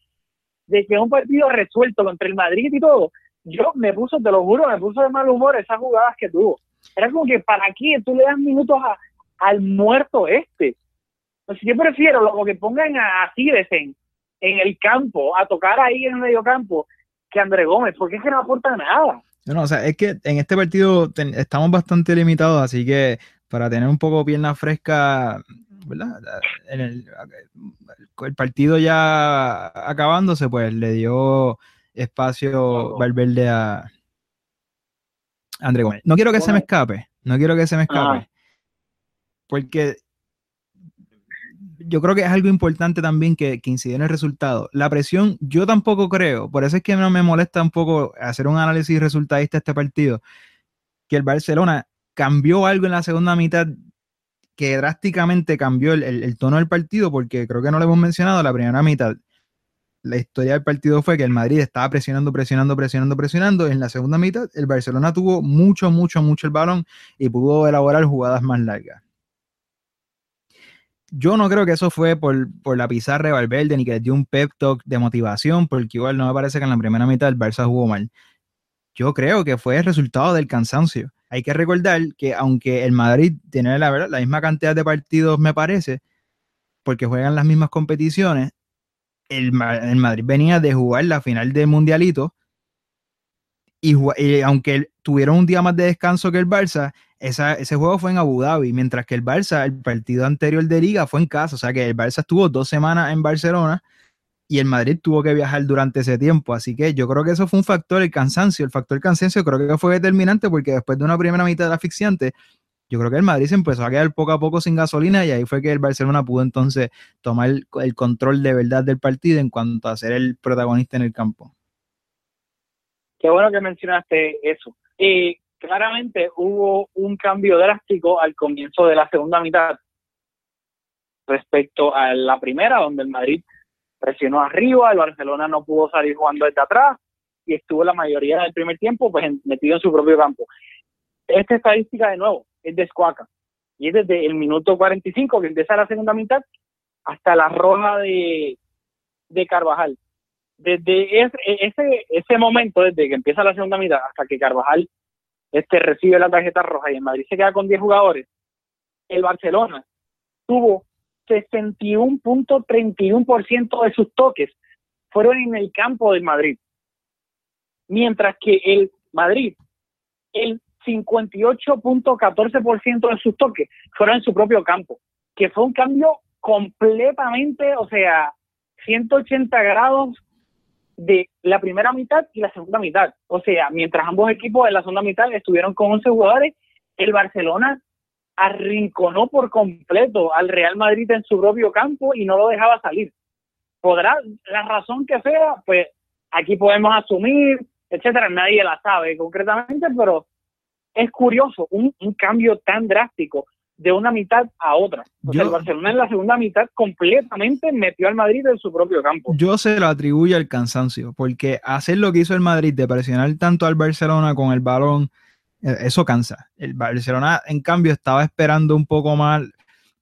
de que un partido resuelto contra el Madrid y todo, yo me puso, te lo juro, me puso de mal humor esas jugadas que tuvo. Era como que para qué tú le das minutos a, al muerto este. Yo prefiero lo que pongan a, a en, en el campo, a tocar ahí en el medio campo, que André Gómez, porque es que no aporta nada. No, o sea, es que en este partido estamos bastante limitados, así que para tener un poco pierna fresca, ¿verdad? En el, el partido ya acabándose, pues le dio espacio Valverde a André Gómez. No quiero que se me escape, no quiero que se me escape. Porque yo creo que es algo importante también que, que incide en el resultado. La presión, yo tampoco creo, por eso es que no me molesta un poco hacer un análisis resultadista de este partido, que el Barcelona cambió algo en la segunda mitad que drásticamente cambió el, tono del partido, porque creo que no lo hemos mencionado, la primera mitad la historia del partido fue que el Madrid estaba presionando, presionando, presionando, presionando. En la segunda mitad, el Barcelona tuvo mucho, mucho, mucho el balón y pudo elaborar jugadas más largas. Yo no creo que eso fue por, la pizarra de Valverde ni que le dio un pep talk de motivación, porque igual no me parece que en la primera mitad el Barça jugó mal. Yo creo que fue el resultado del cansancio. Hay que recordar que aunque el Madrid tiene la, la misma cantidad de partidos, me parece, porque juegan las mismas competiciones, el, Madrid venía de jugar la final del Mundialito y, aunque tuvieron un día más de descanso que el Barça, ese juego fue en Abu Dhabi, mientras que el Barça, el partido anterior de liga fue en casa, o sea que el Barça estuvo dos semanas en Barcelona y el Madrid tuvo que viajar durante ese tiempo, así que yo creo que eso fue un factor, el cansancio, el factor cansancio creo que fue determinante porque después de una primera mitad asfixiante, yo creo que el Madrid se empezó a quedar poco a poco sin gasolina y ahí fue que el Barcelona pudo entonces tomar el, control de verdad del partido en cuanto a ser el protagonista en el campo. Qué bueno que mencionaste eso. Y claramente hubo un cambio drástico al comienzo de la segunda mitad respecto a la primera, donde el Madrid presionó arriba, el Barcelona no pudo salir jugando desde atrás y estuvo la mayoría del primer tiempo pues metido en su propio campo. Esta estadística de nuevo, es de Escuaca. Y es desde el minuto 45 que empieza la segunda mitad hasta la roja de, de Carvajal. Desde ese, ese, momento, desde que empieza la segunda mitad hasta que Carvajal este, recibe la tarjeta roja y el Madrid se queda con 10 jugadores, el Barcelona tuvo 61.31% de sus toques fueron en el campo del Madrid. Mientras que el Madrid, el 58.14% de sus toques fueron en su propio campo, que fue un cambio completamente, o sea, 180 grados de la primera mitad y la segunda mitad. O sea, mientras ambos equipos en la segunda mitad estuvieron con 11 jugadores, el Barcelona arrinconó por completo al Real Madrid en su propio campo y no lo dejaba salir. Podrá, la razón que sea, pues aquí podemos asumir, etcétera, nadie la sabe concretamente, pero es curioso un, cambio tan drástico de una mitad a otra. O sea, el Barcelona en la segunda mitad completamente metió al Madrid en su propio campo. Yo se lo atribuyo al cansancio, porque hacer lo que hizo el Madrid de presionar tanto al Barcelona con el balón, eso cansa. El Barcelona, en cambio, estaba esperando un poco más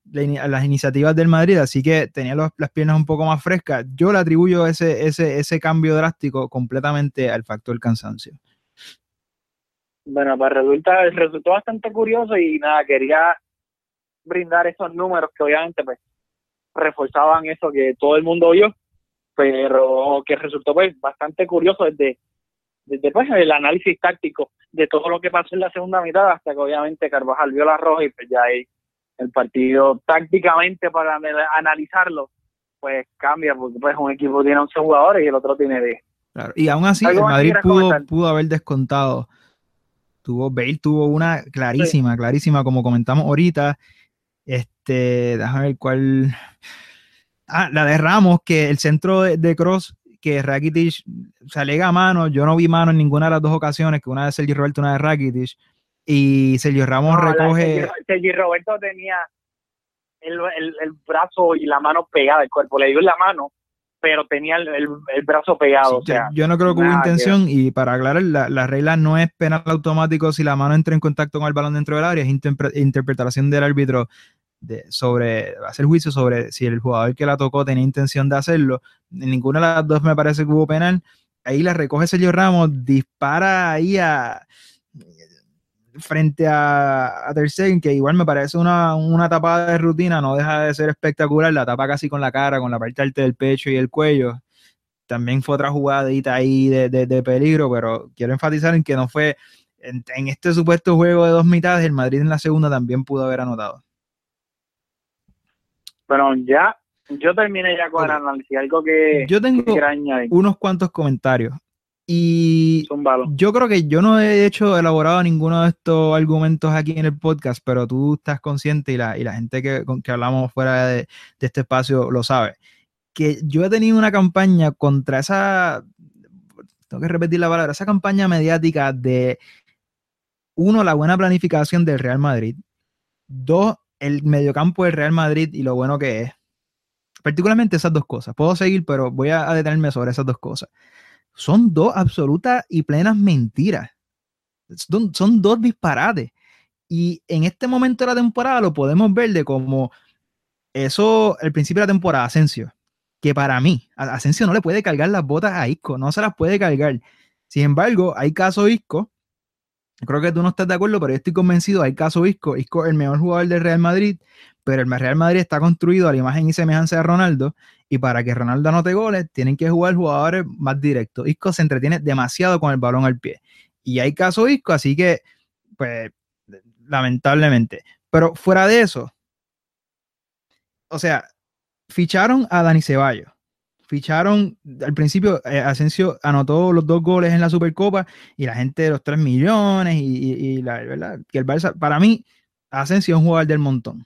las iniciativas del Madrid, así que tenía las piernas un poco más frescas. Yo le atribuyo ese, ese, ese cambio drástico completamente al factor cansancio. Bueno, pues resulta, resultó bastante curioso y nada, quería brindar esos números que obviamente pues reforzaban eso que todo el mundo oyó, pero que resultó pues bastante curioso desde, desde pues, el análisis táctico de todo lo que pasó en la segunda mitad hasta que obviamente Carvajal vio la roja y pues ya ahí el partido tácticamente para analizarlo pues cambia, porque pues un equipo tiene 11 jugadores y el otro tiene 10. Claro. Y aún así, el ¿Algo más Madrid pudo, pudo haber descontado. Tuvo, Bale tuvo una clarísima, clarísima, como comentamos ahorita. Este, déjame ver cuál. Ah, la de Ramos, que el centro de, de Cross, que Rakitic se alega a mano. Yo no vi mano en ninguna de las dos ocasiones, que una de Sergio Roberto, una de Rakitic. Y Sergio Ramos No, la- recoge. Sergi- Sergi Roberto tenía el, el, el brazo y la mano pegada, el cuerpo le dio en la mano, pero tenía el, el, brazo pegado. Sí, yo- sea, yo, no creo que hubo que intención y para aclarar, la, la regla no es penal automático si la mano entra en contacto con el balón dentro del área, es interpre- interpretación del árbitro de, sobre hacer juicio sobre si el jugador que la tocó tenía intención de hacerlo. Ninguna de las dos me parece que hubo penal. Ahí la recoge Sergio Ramos, dispara ahí a frente a, a Ter que igual me parece una, una tapada de rutina, no deja de ser espectacular, la tapa casi con la cara, con la parte alta del pecho y el cuello también fue otra jugadita ahí de, de- de peligro, pero quiero enfatizar en que no fue en, en este supuesto juego de dos mitades, el Madrid en la segunda también pudo haber anotado. Bueno, ya, yo terminé ya con el análisis. Algo que, Yo tengo que quiera añadir. unos cuantos comentarios y yo creo que yo no he hecho elaborado ninguno de estos argumentos aquí en el podcast, pero tú estás consciente y la, y la gente que, con que hablamos fuera de, de este espacio lo sabe, que yo he tenido una campaña contra esa, tengo que repetir la palabra, esa campaña mediática de, uno, la buena planificación del Real Madrid, dos, el mediocampo del Real Madrid y lo bueno que es. Particularmente esas dos cosas. Puedo seguir, pero voy a, detenerme sobre esas dos cosas son dos absolutas y plenas mentiras. Son, son dos disparates. Y en este momento de la temporada lo podemos ver de como eso, el principio de la temporada, Asensio, que para mí, Asensio no le puede cargar las botas a Isco, no se las puede cargar. Sin embargo, hay caso Isco, creo que tú no estás de acuerdo, pero yo estoy convencido, hay caso Isco, Isco es el mejor jugador del Real Madrid, pero el Real Madrid está construido a la imagen y semejanza de Ronaldo, y para que Ronaldo anote goles, tienen que jugar jugadores más directos. Isco se entretiene demasiado con el balón al pie. Y hay caso Isco, así que, pues, lamentablemente. Pero fuera de eso, o sea, ficharon a Dani Ceballos. Ficharon, al principio, eh, Asensio anotó los dos goles en la Supercopa y la gente de los 3 millones y, la verdad, que el Barça, para mí, Asensio es un jugador del montón.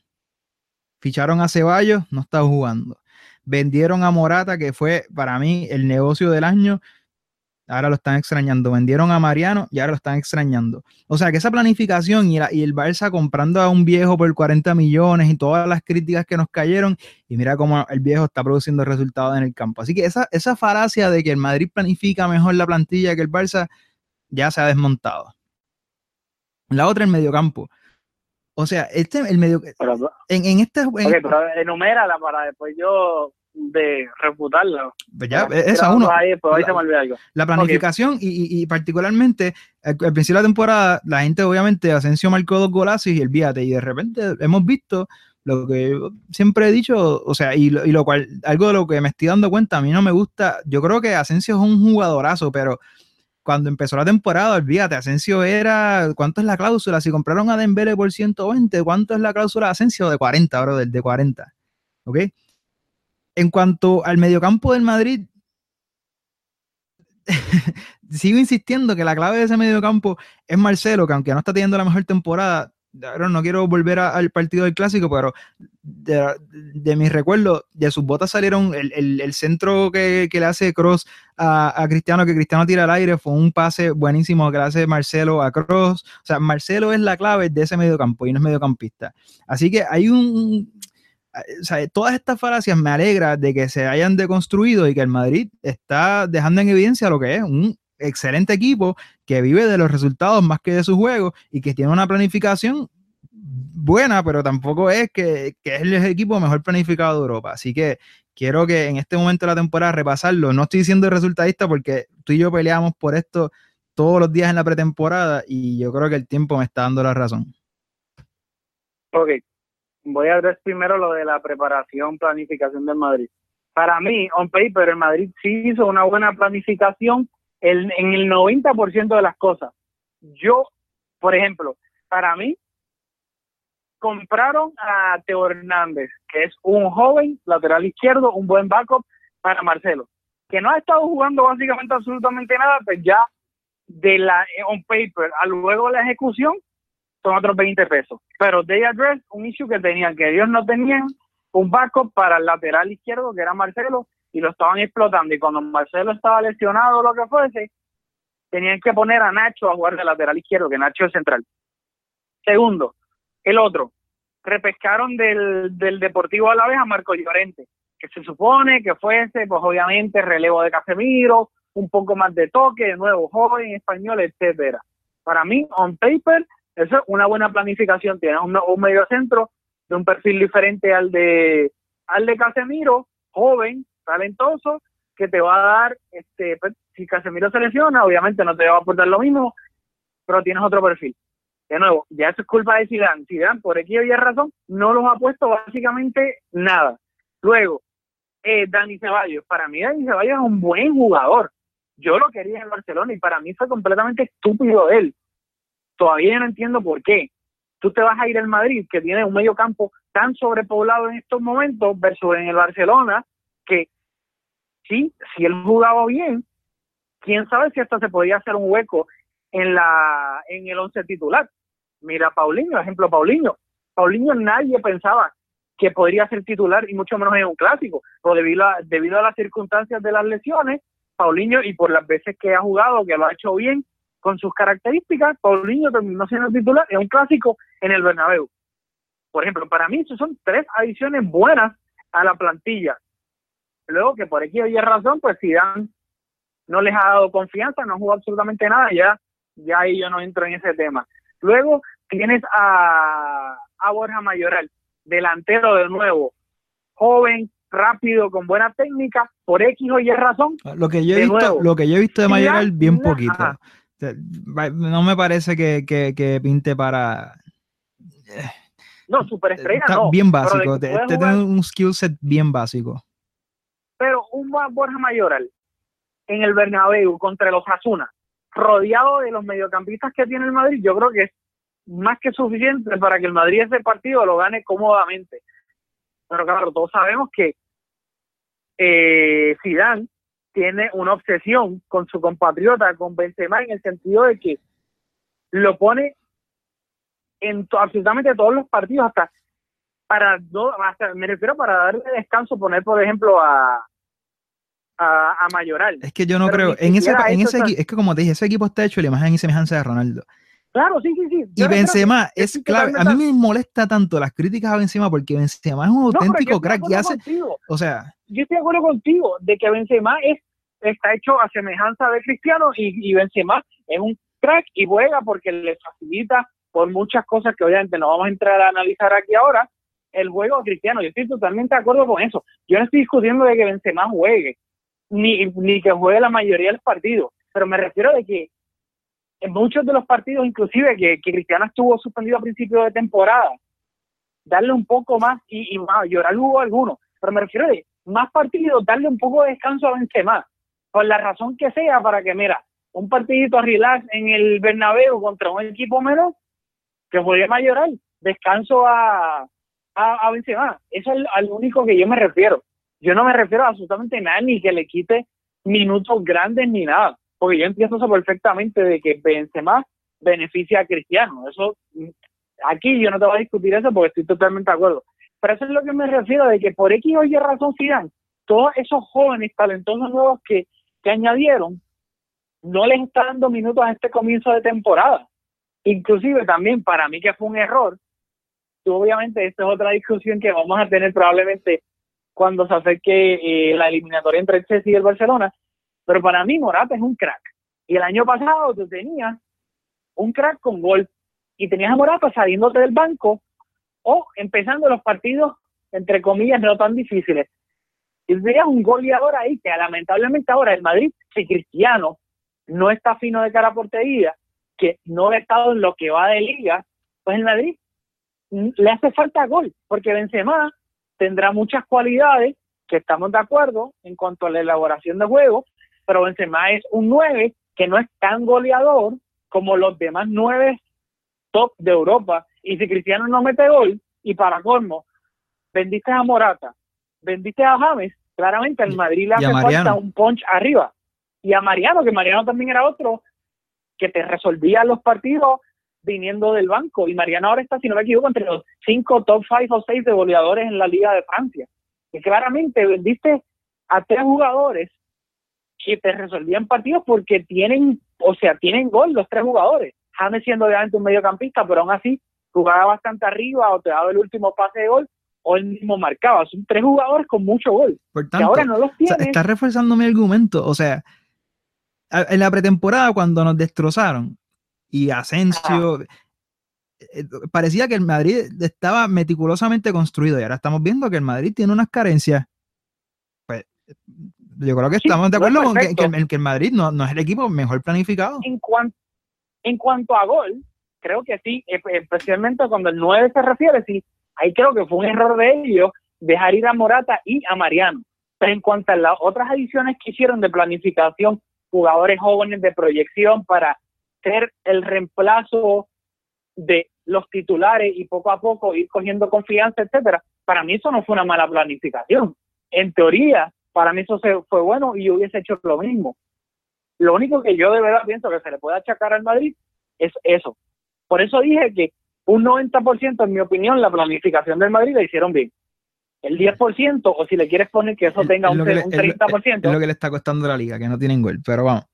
Ficharon a Ceballos, no está jugando. Vendieron a Morata, que fue para mí el negocio del año. Ahora lo están extrañando. Vendieron a Mariano y ahora lo están extrañando. O sea que esa planificación y, la- y el Barça comprando a un viejo por 40 millones y todas las críticas que nos cayeron, y mira cómo el viejo está produciendo resultados en el campo. Así que esa, esa falacia de que el Madrid planifica mejor la plantilla que el Barça ya se ha desmontado. La otra, el mediocampo. O sea, este, el medio, Pero, en, en este, en- pero enumérala para después yo de refutarla. pues ya, esa uno. Ahí, después ahí La- se me olvida algo. La planificación y, y- y particularmente al, al principio de la temporada, la gente obviamente, Asensio marcó dos golazos y olvídate, y de repente hemos visto lo que siempre he dicho, o sea, y lo, y lo cual, algo de lo que me estoy dando cuenta, a mí no me gusta, yo creo que Asensio es un jugadorazo, pero cuando empezó la temporada, olvídate, Asensio era, ¿cuánto es la cláusula? Si compraron a Dembele por 120, ¿cuánto es la cláusula de Asensio? De 40, bro, del de 40, ¿ok? En cuanto al mediocampo del Madrid, sigo insistiendo que la clave de ese mediocampo es Marcelo, que aunque no está teniendo la mejor temporada, no quiero volver al partido del clásico, pero de, mis recuerdos, de sus botas salieron el, centro que, que le hace Cross a, a Cristiano, que Cristiano tira al aire, fue un pase buenísimo que le hace Marcelo a Cross. O sea, Marcelo es la clave de ese mediocampo y no es mediocampista. Así que hay un, todas estas falacias me alegra de que se hayan deconstruido y que el Madrid está dejando en evidencia lo que es un excelente equipo que vive de los resultados más que de su juego y que tiene una planificación buena, pero tampoco es que, que es el equipo mejor planificado de Europa. Así que quiero que en este momento de la temporada repasarlo. No estoy diciendo resultadista porque tú y yo peleamos por esto todos los días en la pretemporada y yo creo que el tiempo me está dando la razón. Ok, voy a ver primero lo de la preparación, planificación del Madrid. Para mí, on paper, el Madrid sí hizo una buena planificación en, el 90% de las cosas. Yo, por ejemplo, para mí, compraron a Teo Hernández, que es un joven lateral izquierdo, un buen backup para Marcelo, que no ha estado jugando básicamente absolutamente nada, pues ya de la on paper a luego la ejecución son otros 20 pesos. Pero they address un issue que tenían, que ellos no tenían un backup para el lateral izquierdo, que era Marcelo, y lo estaban explotando. Y cuando Marcelo estaba lesionado o lo que fuese, tenían que poner a Nacho a jugar de lateral izquierdo, que Nacho es central. Segundo, el otro, repescaron del, del Deportivo a la vez a Marco Llorente, que se supone que fuese, pues obviamente, relevo de Casemiro, un poco más de toque, de nuevo, joven, español, etcétera. Para mí, on paper, eso es una buena planificación. Tienes un, un medio centro de un perfil diferente al de al de Casemiro, joven, talentoso, que te va a dar, este, pues, si Casemiro se lesiona, obviamente no te va a aportar lo mismo, pero tienes otro perfil. De nuevo, ya eso es culpa de Zidane. Zidane, por aquí había razón, no los ha puesto básicamente nada. Luego, eh, Dani Ceballos. Para mí Dani Ceballos es un buen jugador. Yo lo quería en Barcelona y para mí fue completamente estúpido él. Todavía no entiendo por qué. Tú te vas a ir al Madrid, que tiene un medio campo tan sobrepoblado en estos momentos, versus en el Barcelona, que sí, si él jugaba bien, quién sabe si hasta se podía hacer un hueco en la en el once titular. Mira Paulinho, ejemplo Paulinho. Paulinho nadie pensaba que podría ser titular y mucho menos en un clásico, pero debido a, debido a las circunstancias de las lesiones, Paulinho y por las veces que ha jugado, que lo ha hecho bien con sus características, Paulinho terminó siendo titular en un clásico en el Bernabéu. Por ejemplo, para mí eso son tres adiciones buenas a la plantilla. Luego que por aquí había razón, pues Zidane no les ha dado confianza, no jugado absolutamente nada, ya, ya ahí yo no entro en ese tema. Luego tienes a, a Borja Mayoral, delantero de nuevo, joven, rápido, con buena técnica, por X o Y razón. Lo que yo he, visto, nuevo, lo que yo he visto de Mayoral, bien poquito. ajá. No me parece que, que, que pinte para. No, superestrella Está no. bien básico. te- te jugar- tiene un skill set bien básico. pero un Borja Mayoral en el Bernabéu contra los Asuna, rodeado de los mediocampistas que tiene el Madrid, yo creo que es más que suficiente para que el Madrid ese partido lo gane cómodamente. Pero claro, todos sabemos que eh, Zidane tiene una obsesión con su compatriota, con Benzema, en el sentido de que lo pone en to- absolutamente todos los partidos, hasta para no, hasta, me refiero para darle descanso, poner por ejemplo a, a, a Mayoral. Es que yo no Pero creo. En ese, en ese está- equi- es que como te dije, ese equipo está hecho la imagen y semejanza de Ronaldo. Claro, sí, sí, sí. Y Yo que- Benzema es clave. A mí me molesta tanto las críticas a Benzema porque Benzema es un auténtico de crack y hace, contigo. o sea, Yo estoy de acuerdo contigo de que Benzema es, está hecho a semejanza de Cristiano y, y Benzema es un crack y juega porque le facilita por muchas cosas que obviamente no vamos a entrar a analizar aquí ahora el juego a Cristiano. Yo estoy totalmente de acuerdo con eso. Yo no estoy discutiendo de que Benzema juegue ni, ni que juegue la mayoría de los partidos, pero me refiero de que en muchos de los partidos, inclusive que, que Cristiano estuvo suspendido a principio de temporada, darle un poco más y, y llorar hubo algunos, pero me refiero de más partidos, darle un poco de descanso a Benzema, por la razón que sea, para que, mira, un partidito relax en el Bernabéu contra un equipo menor, que podría mayorar, descanso a, a, a Benzema. Eso es al único que yo me refiero. Yo no me refiero a absolutamente nada, ni que le quite minutos grandes ni nada, porque yo entiendo eso perfectamente de que Benzema beneficia a Cristiano. Eso, aquí yo no te voy a discutir eso porque estoy totalmente de acuerdo. Pero eso es lo que me refiero, de que por X o Y razón Zidane, todos esos jóvenes talentosos nuevos que, que añadieron, no les está dando minutos a este comienzo de temporada. Inclusive también para mí que fue un error, obviamente esta es otra discusión que vamos a tener probablemente cuando se acerque eh, la eliminatoria entre el Chelsea y el Barcelona, pero para mí Morata es un crack. Y el año pasado tú tenías un crack con gol y tenías a Morata saliéndote del banco o empezando los partidos, entre comillas, no tan difíciles. Y tenías un goleador ahí que lamentablemente ahora el Madrid, si Cristiano no está fino de cara a portería, que no ha estado en lo que va de liga, pues el Madrid le hace falta gol, porque Benzema tendrá muchas cualidades que estamos de acuerdo en cuanto a la elaboración de juego, pero Benzema es un 9 que no es tan goleador como los demás 9 top de Europa. Y si Cristiano no mete gol, y para colmo, vendiste a Morata, vendiste a James, claramente al Madrid le hace falta un punch arriba. Y a Mariano, que Mariano también era otro que te resolvía los partidos viniendo del banco. Y Mariano ahora está, si no me equivoco, entre los cinco top five o seis de goleadores en la Liga de Francia. Que claramente vendiste a tres jugadores que te resolvían partidos porque tienen, o sea, tienen gol los tres jugadores. James siendo obviamente un mediocampista, pero aún así jugaba bastante arriba o te daba el último pase de gol o él mismo marcaba. Son tres jugadores con mucho gol. Por Que tanto, ahora no los o sea, tienes. está reforzando mi argumento. O sea, en la pretemporada, cuando nos destrozaron y Asensio, eh, parecía que el Madrid estaba meticulosamente construido y ahora estamos viendo que el Madrid tiene unas carencias. Yo creo que Sí, estamos de acuerdo con que, el, que el Madrid no, no es el equipo mejor planificado. en, cuan- en cuanto a gol, creo que sí, e- especialmente cuando el 9 se refiere, sí, ahí creo que fue un error de ellos dejar ir a Morata y a Mariano. Pero en cuanto a las otras adiciones que hicieron de planificación, jugadores jóvenes de proyección para ser el reemplazo de los titulares y poco a poco ir cogiendo confianza, etcétera, para mí eso no fue una mala planificación. En teoría, para mí eso se, fue bueno y yo hubiese hecho lo mismo. Lo único que yo de verdad pienso que se le puede achacar al Madrid es eso. Por eso dije que un 90%, en mi opinión, la planificación del Madrid la hicieron bien. El 10%, o si le quieres poner que eso Es- tenga es un, que le- un es lo- 30%, Es lo que le está costando a la liga, que no tienen gol. Pero vamos,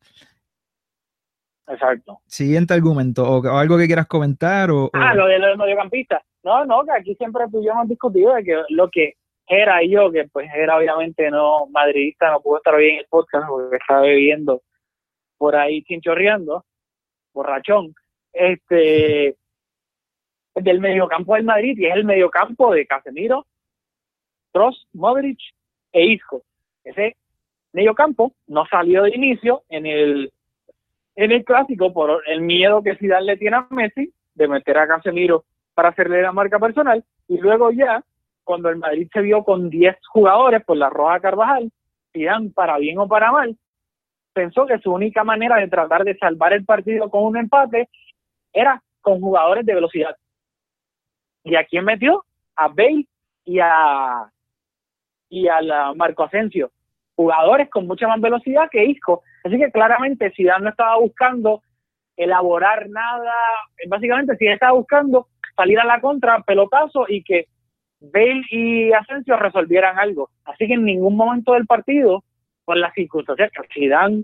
exacto. siguiente argumento, o, o algo que quieras comentar, o, o- Ah, lo de los mediocampistas. No, no, que aquí siempre tú y yo hemos discutido de que lo que era y yo, que pues era obviamente no madridista, no pudo estar hoy en el podcast porque estaba bebiendo por ahí chinchorreando, borrachón, este del mediocampo del Madrid y es el mediocampo de Casemiro, Kroos, Modric e Isco. Ese mediocampo no salió de inicio en el en el clásico por el miedo que Zidane le tiene a Messi de meter a Casemiro para hacerle la marca personal y luego ya cuando el Madrid se vio con 10 jugadores por la Roja Carvajal, Zidane para bien o para mal pensó que su única manera de tratar de salvar el partido con un empate era con jugadores de velocidad. ¿Y a quién metió? A Bale y a y a la Marco Asensio, jugadores con mucha más velocidad que Isco. Así que claramente Zidane no estaba buscando elaborar nada, básicamente Zidane estaba buscando salir a la contra, pelotazo y que Bale y Asensio resolvieran algo. Así que en ningún momento del partido, por las circunstancias que Zidane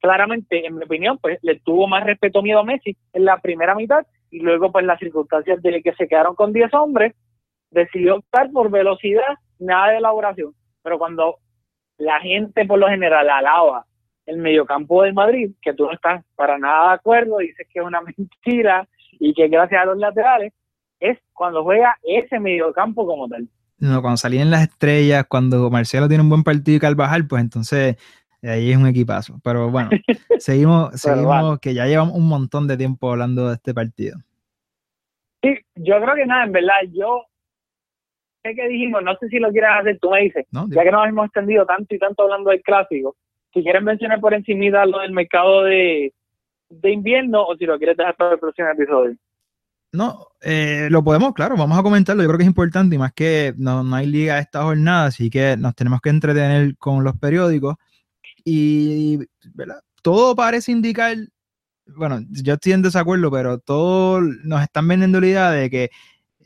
claramente, en mi opinión, pues le tuvo más respeto miedo a Messi en la primera mitad y luego pues las circunstancias de que se quedaron con 10 hombres, decidió optar por velocidad, nada de elaboración. Pero cuando la gente por lo general alaba el mediocampo del Madrid, que tú no estás para nada de acuerdo, dices que es una mentira y que gracias a los laterales, es cuando juega ese mediocampo como tal. no, cuando salían las estrellas, cuando Marcelo tiene un buen partido y Carvajal, pues entonces eh, ahí es un equipazo. Pero bueno, seguimos, seguimos, vale. que ya llevamos un montón de tiempo hablando de este partido. Sí, yo creo que nada, en verdad, yo sé que dijimos, no sé si lo quieras hacer, tú me dices, ¿no? ya que nos hemos extendido tanto y tanto hablando del clásico, si quieres mencionar por encima lo del mercado de, de invierno o si lo quieres dejar para el próximo episodio. No, eh, lo podemos, claro, vamos a comentarlo. Yo creo que es importante y más que no, no hay liga esta jornada, así que nos tenemos que entretener con los periódicos. Y ¿verdad? todo parece indicar, bueno, yo estoy en desacuerdo, pero todos nos están vendiendo la idea de que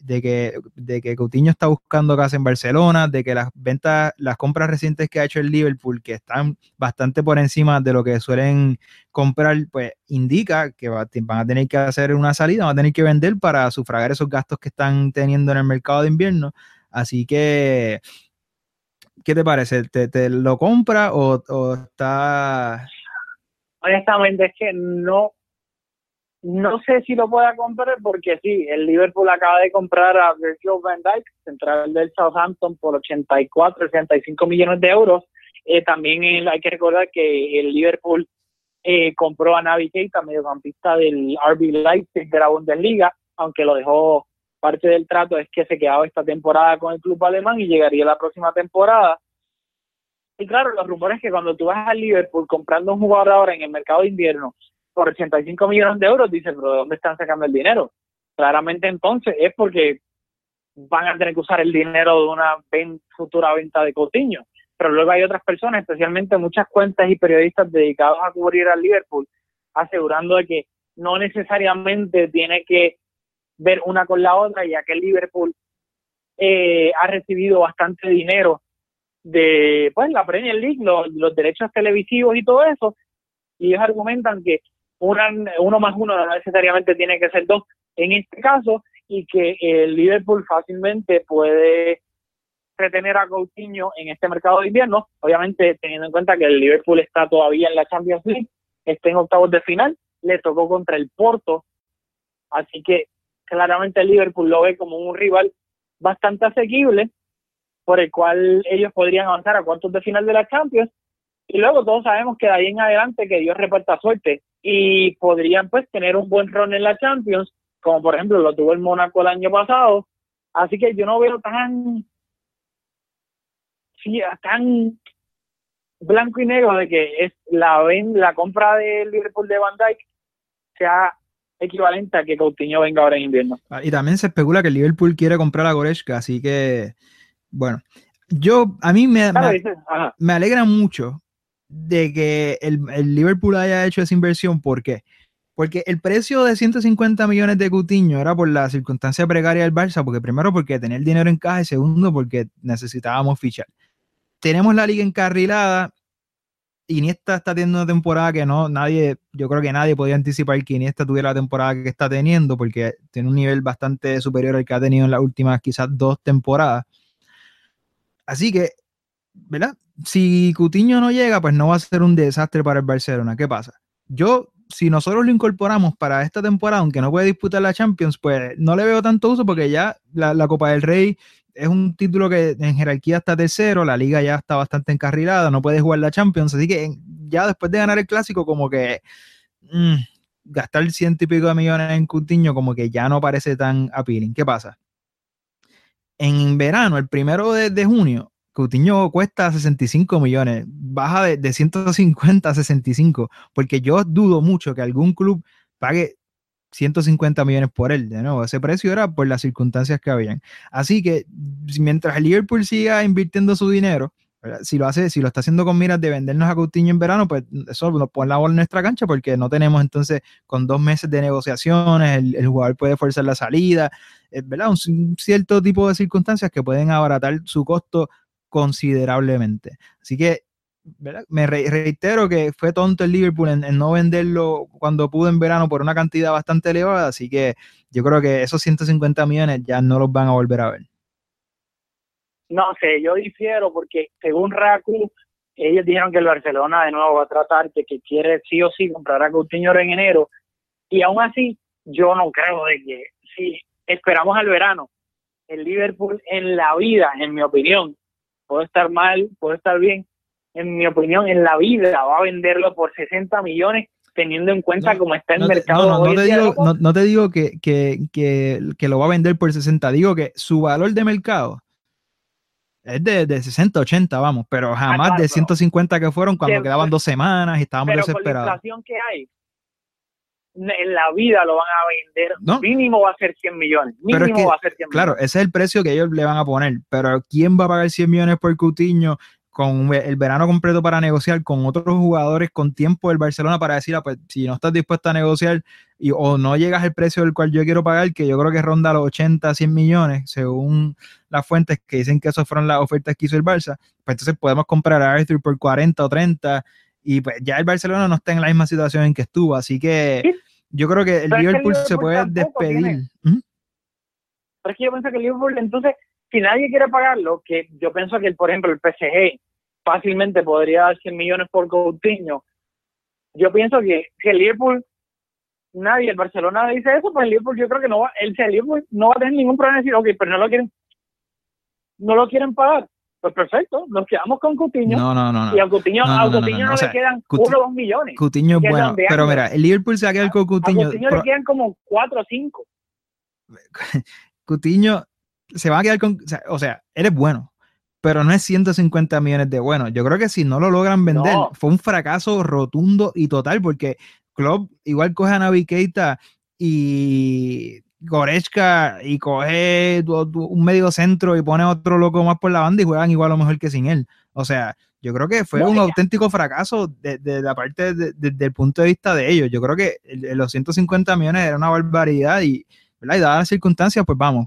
de que, de que Coutinho está buscando casa en Barcelona, de que las ventas, las compras recientes que ha hecho el Liverpool, que están bastante por encima de lo que suelen comprar, pues indica que va- van a tener que hacer una salida, van a tener que vender para sufragar esos gastos que están teniendo en el mercado de invierno. Así que, ¿qué te parece? ¿Te, te lo compra o, o está... Honestamente es que no no sé si lo pueda comprar porque sí, el Liverpool acaba de comprar a Virgil van Dijk, central del Southampton, por 84, 85 millones de euros. Eh, también hay que recordar que el Liverpool eh, compró a Navi Keita, mediocampista del RB Leipzig de la Bundesliga, aunque lo dejó parte del trato es que se quedaba esta temporada con el club alemán y llegaría la próxima temporada. Y claro, los rumores que cuando tú vas al Liverpool comprando un jugador ahora en el mercado de invierno por 85 millones de euros, dices, pero ¿de dónde están sacando el dinero? Claramente entonces es porque van a tener que usar el dinero de una futura venta de Coutinho. Pero luego hay otras personas, especialmente muchas cuentas y periodistas dedicados a cubrir al Liverpool, asegurando de que no necesariamente tiene que ver una con la otra, ya que el Liverpool eh, ha recibido bastante dinero de pues la Premier League, los, derechos televisivos y todo eso, y ellos argumentan que una, uno más uno no necesariamente tiene que ser dos en este caso, y que el Liverpool fácilmente puede retener a Coutinho en este mercado de invierno, obviamente teniendo en cuenta que el Liverpool está todavía en la Champions League, está en octavos de final, le tocó contra el Porto, así que claramente el Liverpool lo ve como un rival bastante asequible, por el cual ellos podrían avanzar a cuartos de final de la Champions, y luego todos sabemos que de ahí en adelante que Dios reparta suerte, y podrían pues tener un buen rol en la Champions, como por ejemplo lo tuvo el Mónaco el año pasado, así que yo no veo tan sí, tan blanco y negro de que es la la compra del Liverpool de Van Dijk sea equivalente a que Coutinho venga ahora en invierno. Ah, y también se especula que el Liverpool quiere comprar a Goretzka, así que bueno, yo a mí me, me, alegra mucho de que el, el, Liverpool haya hecho esa inversión, ¿por qué? Porque el precio de 150 millones de Coutinho era por la circunstancia precaria del Barça, porque primero porque tenía el dinero en caja y segundo porque necesitábamos fichar. Tenemos la liga encarrilada Iniesta está teniendo una temporada que no, nadie, yo creo que nadie podía anticipar que Iniesta tuviera la temporada que está teniendo, porque tiene un nivel bastante superior al que ha tenido en las últimas quizás dos temporadas. Así que, ¿verdad? Si Cutiño no llega, pues no va a ser un desastre para el Barcelona. ¿Qué pasa? Yo, si nosotros lo incorporamos para esta temporada, aunque no puede disputar la Champions, pues no le veo tanto uso porque ya la, Copa del Rey es un título que en jerarquía está tercero, la liga ya está bastante encarrilada, no puede jugar la Champions, así que ya después de ganar el clásico, como que mm, gastar ciento y pico de millones en Coutinho, como que ya no parece tan appealing. ¿Qué pasa? En verano, el primero de, junio, Coutinho cuesta 65 millones, baja de, de 150 a 65, porque yo dudo mucho que algún club pague 150 millones por él. De nuevo, ese precio era por las circunstancias que habían. Así que mientras Liverpool siga invirtiendo su dinero, si lo hace, si lo está haciendo con miras de vendernos a Coutinho en verano, pues eso nos pone la bola en nuestra cancha porque no tenemos entonces con dos meses de negociaciones, el, jugador puede forzar la salida, ¿verdad? Un, cierto tipo de circunstancias que pueden abaratar su costo considerablemente. Así que me reitero que fue tonto el Liverpool en, no venderlo cuando pudo en verano por una cantidad bastante elevada, así que yo creo que esos 150 millones ya no los van a volver a ver. No sé, yo difiero porque según Raku, ellos dijeron que el Barcelona de nuevo va a tratar que quiere sí o sí comprar a Coutinho en enero y aún así yo no creo de que si esperamos al verano, el Liverpool en la vida, en mi opinión, puede estar mal, puede estar bien, en mi opinión, en la vida va a venderlo por 60 millones teniendo en cuenta cómo está el mercado. No, no, te digo, no, te digo que, que, que, lo va a vender por 60, digo que su valor de mercado es de, de 60, 80, vamos, pero jamás de 150 que fueron cuando quedaban dos semanas y estábamos pero desesperados. la inflación que hay, en la vida lo van a vender, mínimo va a ser 100 millones, mínimo va a ser 100 Claro, ese es el precio que ellos le van a poner, pero ¿quién va a pagar 100 millones por Cutiño con el verano completo para negociar con otros jugadores con tiempo del Barcelona para decir, ah, pues si no estás dispuesto a negociar y, o no llegas al precio del cual yo quiero pagar, que yo creo que ronda los 80, 100 millones, según las fuentes que dicen que esas fueron las ofertas que hizo el Barça, pues entonces podemos comprar a Arthur por 40 o 30 y pues ya el Barcelona no está en la misma situación en que estuvo, así que yo creo que el Liverpool, se puede despedir. Pero es que yo pienso que el Liverpool entonces si nadie quiere pagarlo, que yo pienso que, por ejemplo, el PSG fácilmente podría dar 100 millones por Coutinho, yo pienso que, que el Liverpool, nadie, el Barcelona dice eso, pues el Liverpool yo creo que no va, el, Liverpool no va a tener ningún problema en decir, ok, pero no lo quieren, no lo quieren pagar. Pues perfecto, nos quedamos con Coutinho. No, no, no. Y a Coutinho no, no, le quedan uno o dos millones. Coutinho es bueno, pero mira, el Liverpool se va a quedar con Coutinho. A Coutinho le quedan como cuatro o cinco. Coutinho se va a quedar con, o sea, eres bueno, pero no es 150 millones de bueno. Yo creo que si no lo logran vender, fue un fracaso rotundo y total, porque Club igual coge a Navi Keita y Goretzka y coge un medio centro y pone otro loco más por la banda y juegan igual o mejor que sin él. O sea, yo creo que fue un auténtico fracaso de, la parte del punto de vista de ellos. Yo creo que los 150 millones era una barbaridad y, ¿verdad? y dadas las circunstancias, pues vamos.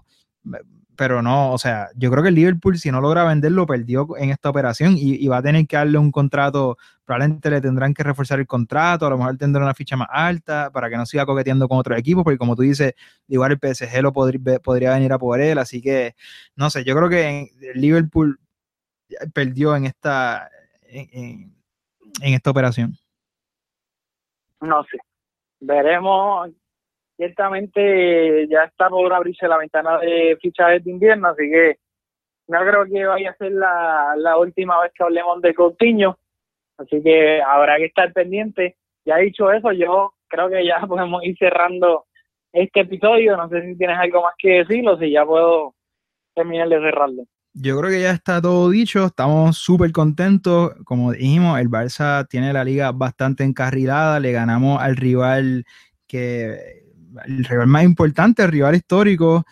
Pero no, o sea, yo creo que el Liverpool, si no logra venderlo, perdió en esta operación y, va a tener que darle un contrato. Probablemente le tendrán que reforzar el contrato, a lo mejor tendrá una ficha más alta para que no siga coqueteando con otro equipo, porque como tú dices, igual el PSG lo podría, podría venir a por él. Así que, no sé, yo creo que el Liverpool perdió en esta, en, esta operación? No sé. Veremos. Ciertamente ya está por abrirse la ventana de fichajes de invierno, así que no creo que vaya a ser la, la última vez que hablemos de Coutinho. Así que habrá que estar pendiente. Ya dicho eso, yo creo que ya podemos ir cerrando este episodio. No sé si tienes algo más que decir o si ya puedo terminar de cerrarlo yo creo que ya está todo dicho, estamos súper contentos, como dijimos, el Barça tiene la liga bastante encarrilada, le ganamos al rival que el rival más importante, el rival histórico,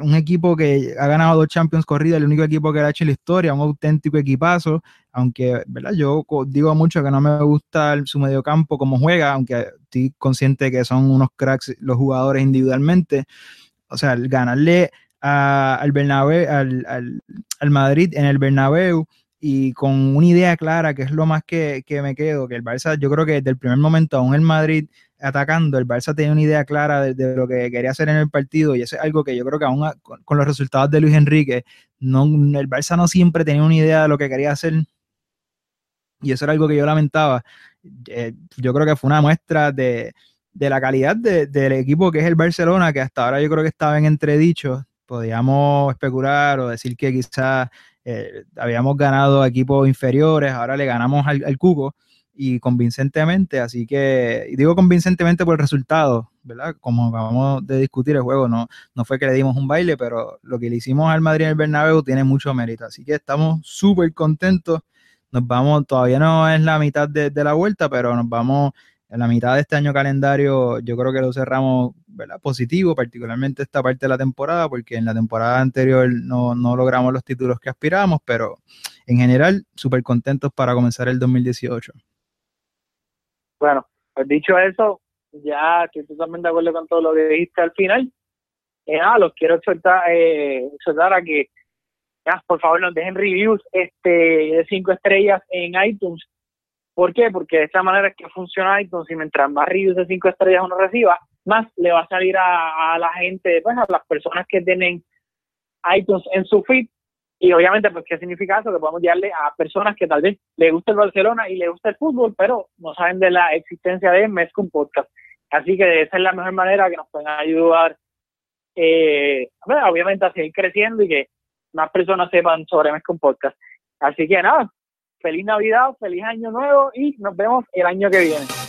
un equipo que ha ganado dos Champions corridas, el único equipo que ha hecho en la historia, un auténtico equipazo, aunque ¿verdad? yo digo mucho que no me gusta su mediocampo como juega, aunque estoy consciente que son unos cracks los jugadores individualmente, o sea, ganarle al, Bernabéu, al, al, Madrid en el Bernabéu y con una idea clara, que es lo más que, que, me quedo, que el Barça, yo creo que desde el primer momento, aún el Madrid atacando, el Barça tenía una idea clara de, lo que quería hacer en el partido y eso es algo que yo creo que aún con, los resultados de Luis Enrique, no, el Barça no siempre tenía una idea de lo que quería hacer y eso era algo que yo lamentaba. Eh, yo creo que fue una muestra de, de la calidad del equipo que es el Barcelona, que hasta ahora yo creo que estaba en entredicho podíamos especular o decir que quizás eh, habíamos ganado equipos inferiores, ahora le ganamos al, al Cuco y convincentemente, así que, digo convincentemente por el resultado, ¿verdad? Como acabamos de discutir el juego, no, no fue que le dimos un baile, pero lo que le hicimos al Madrid en el Bernabéu tiene mucho mérito, así que estamos súper contentos, nos vamos, todavía no es la mitad de, de la vuelta, pero nos vamos en la mitad de este año calendario yo creo que lo cerramos positivo, particularmente esta parte de la temporada, porque en la temporada anterior no, logramos los títulos que aspirábamos, pero en general súper contentos para comenzar el 2018. Bueno, pues dicho eso, ya estoy totalmente de acuerdo con todo lo que dijiste al final. Eh, los quiero exhortar, eh, a que ya, por favor nos dejen reviews este, de cinco estrellas en iTunes ¿Por qué? Porque de esta manera es que funciona iTunes y mientras más reviews de 5 estrellas uno reciba, más le va a salir a, la gente, pues a las personas que tienen iTunes en su feed. Y obviamente, pues, ¿qué significa eso? Que podemos llegarle a personas que tal vez le gusta el Barcelona y le gusta el fútbol, pero no saben de la existencia de Mezcum Podcast. Así que esa es la mejor manera que nos pueden ayudar, eh, obviamente, a seguir creciendo y que más personas sepan sobre Mezcum Podcast. Así que nada, feliz Navidad, feliz año nuevo y nos vemos el año que viene.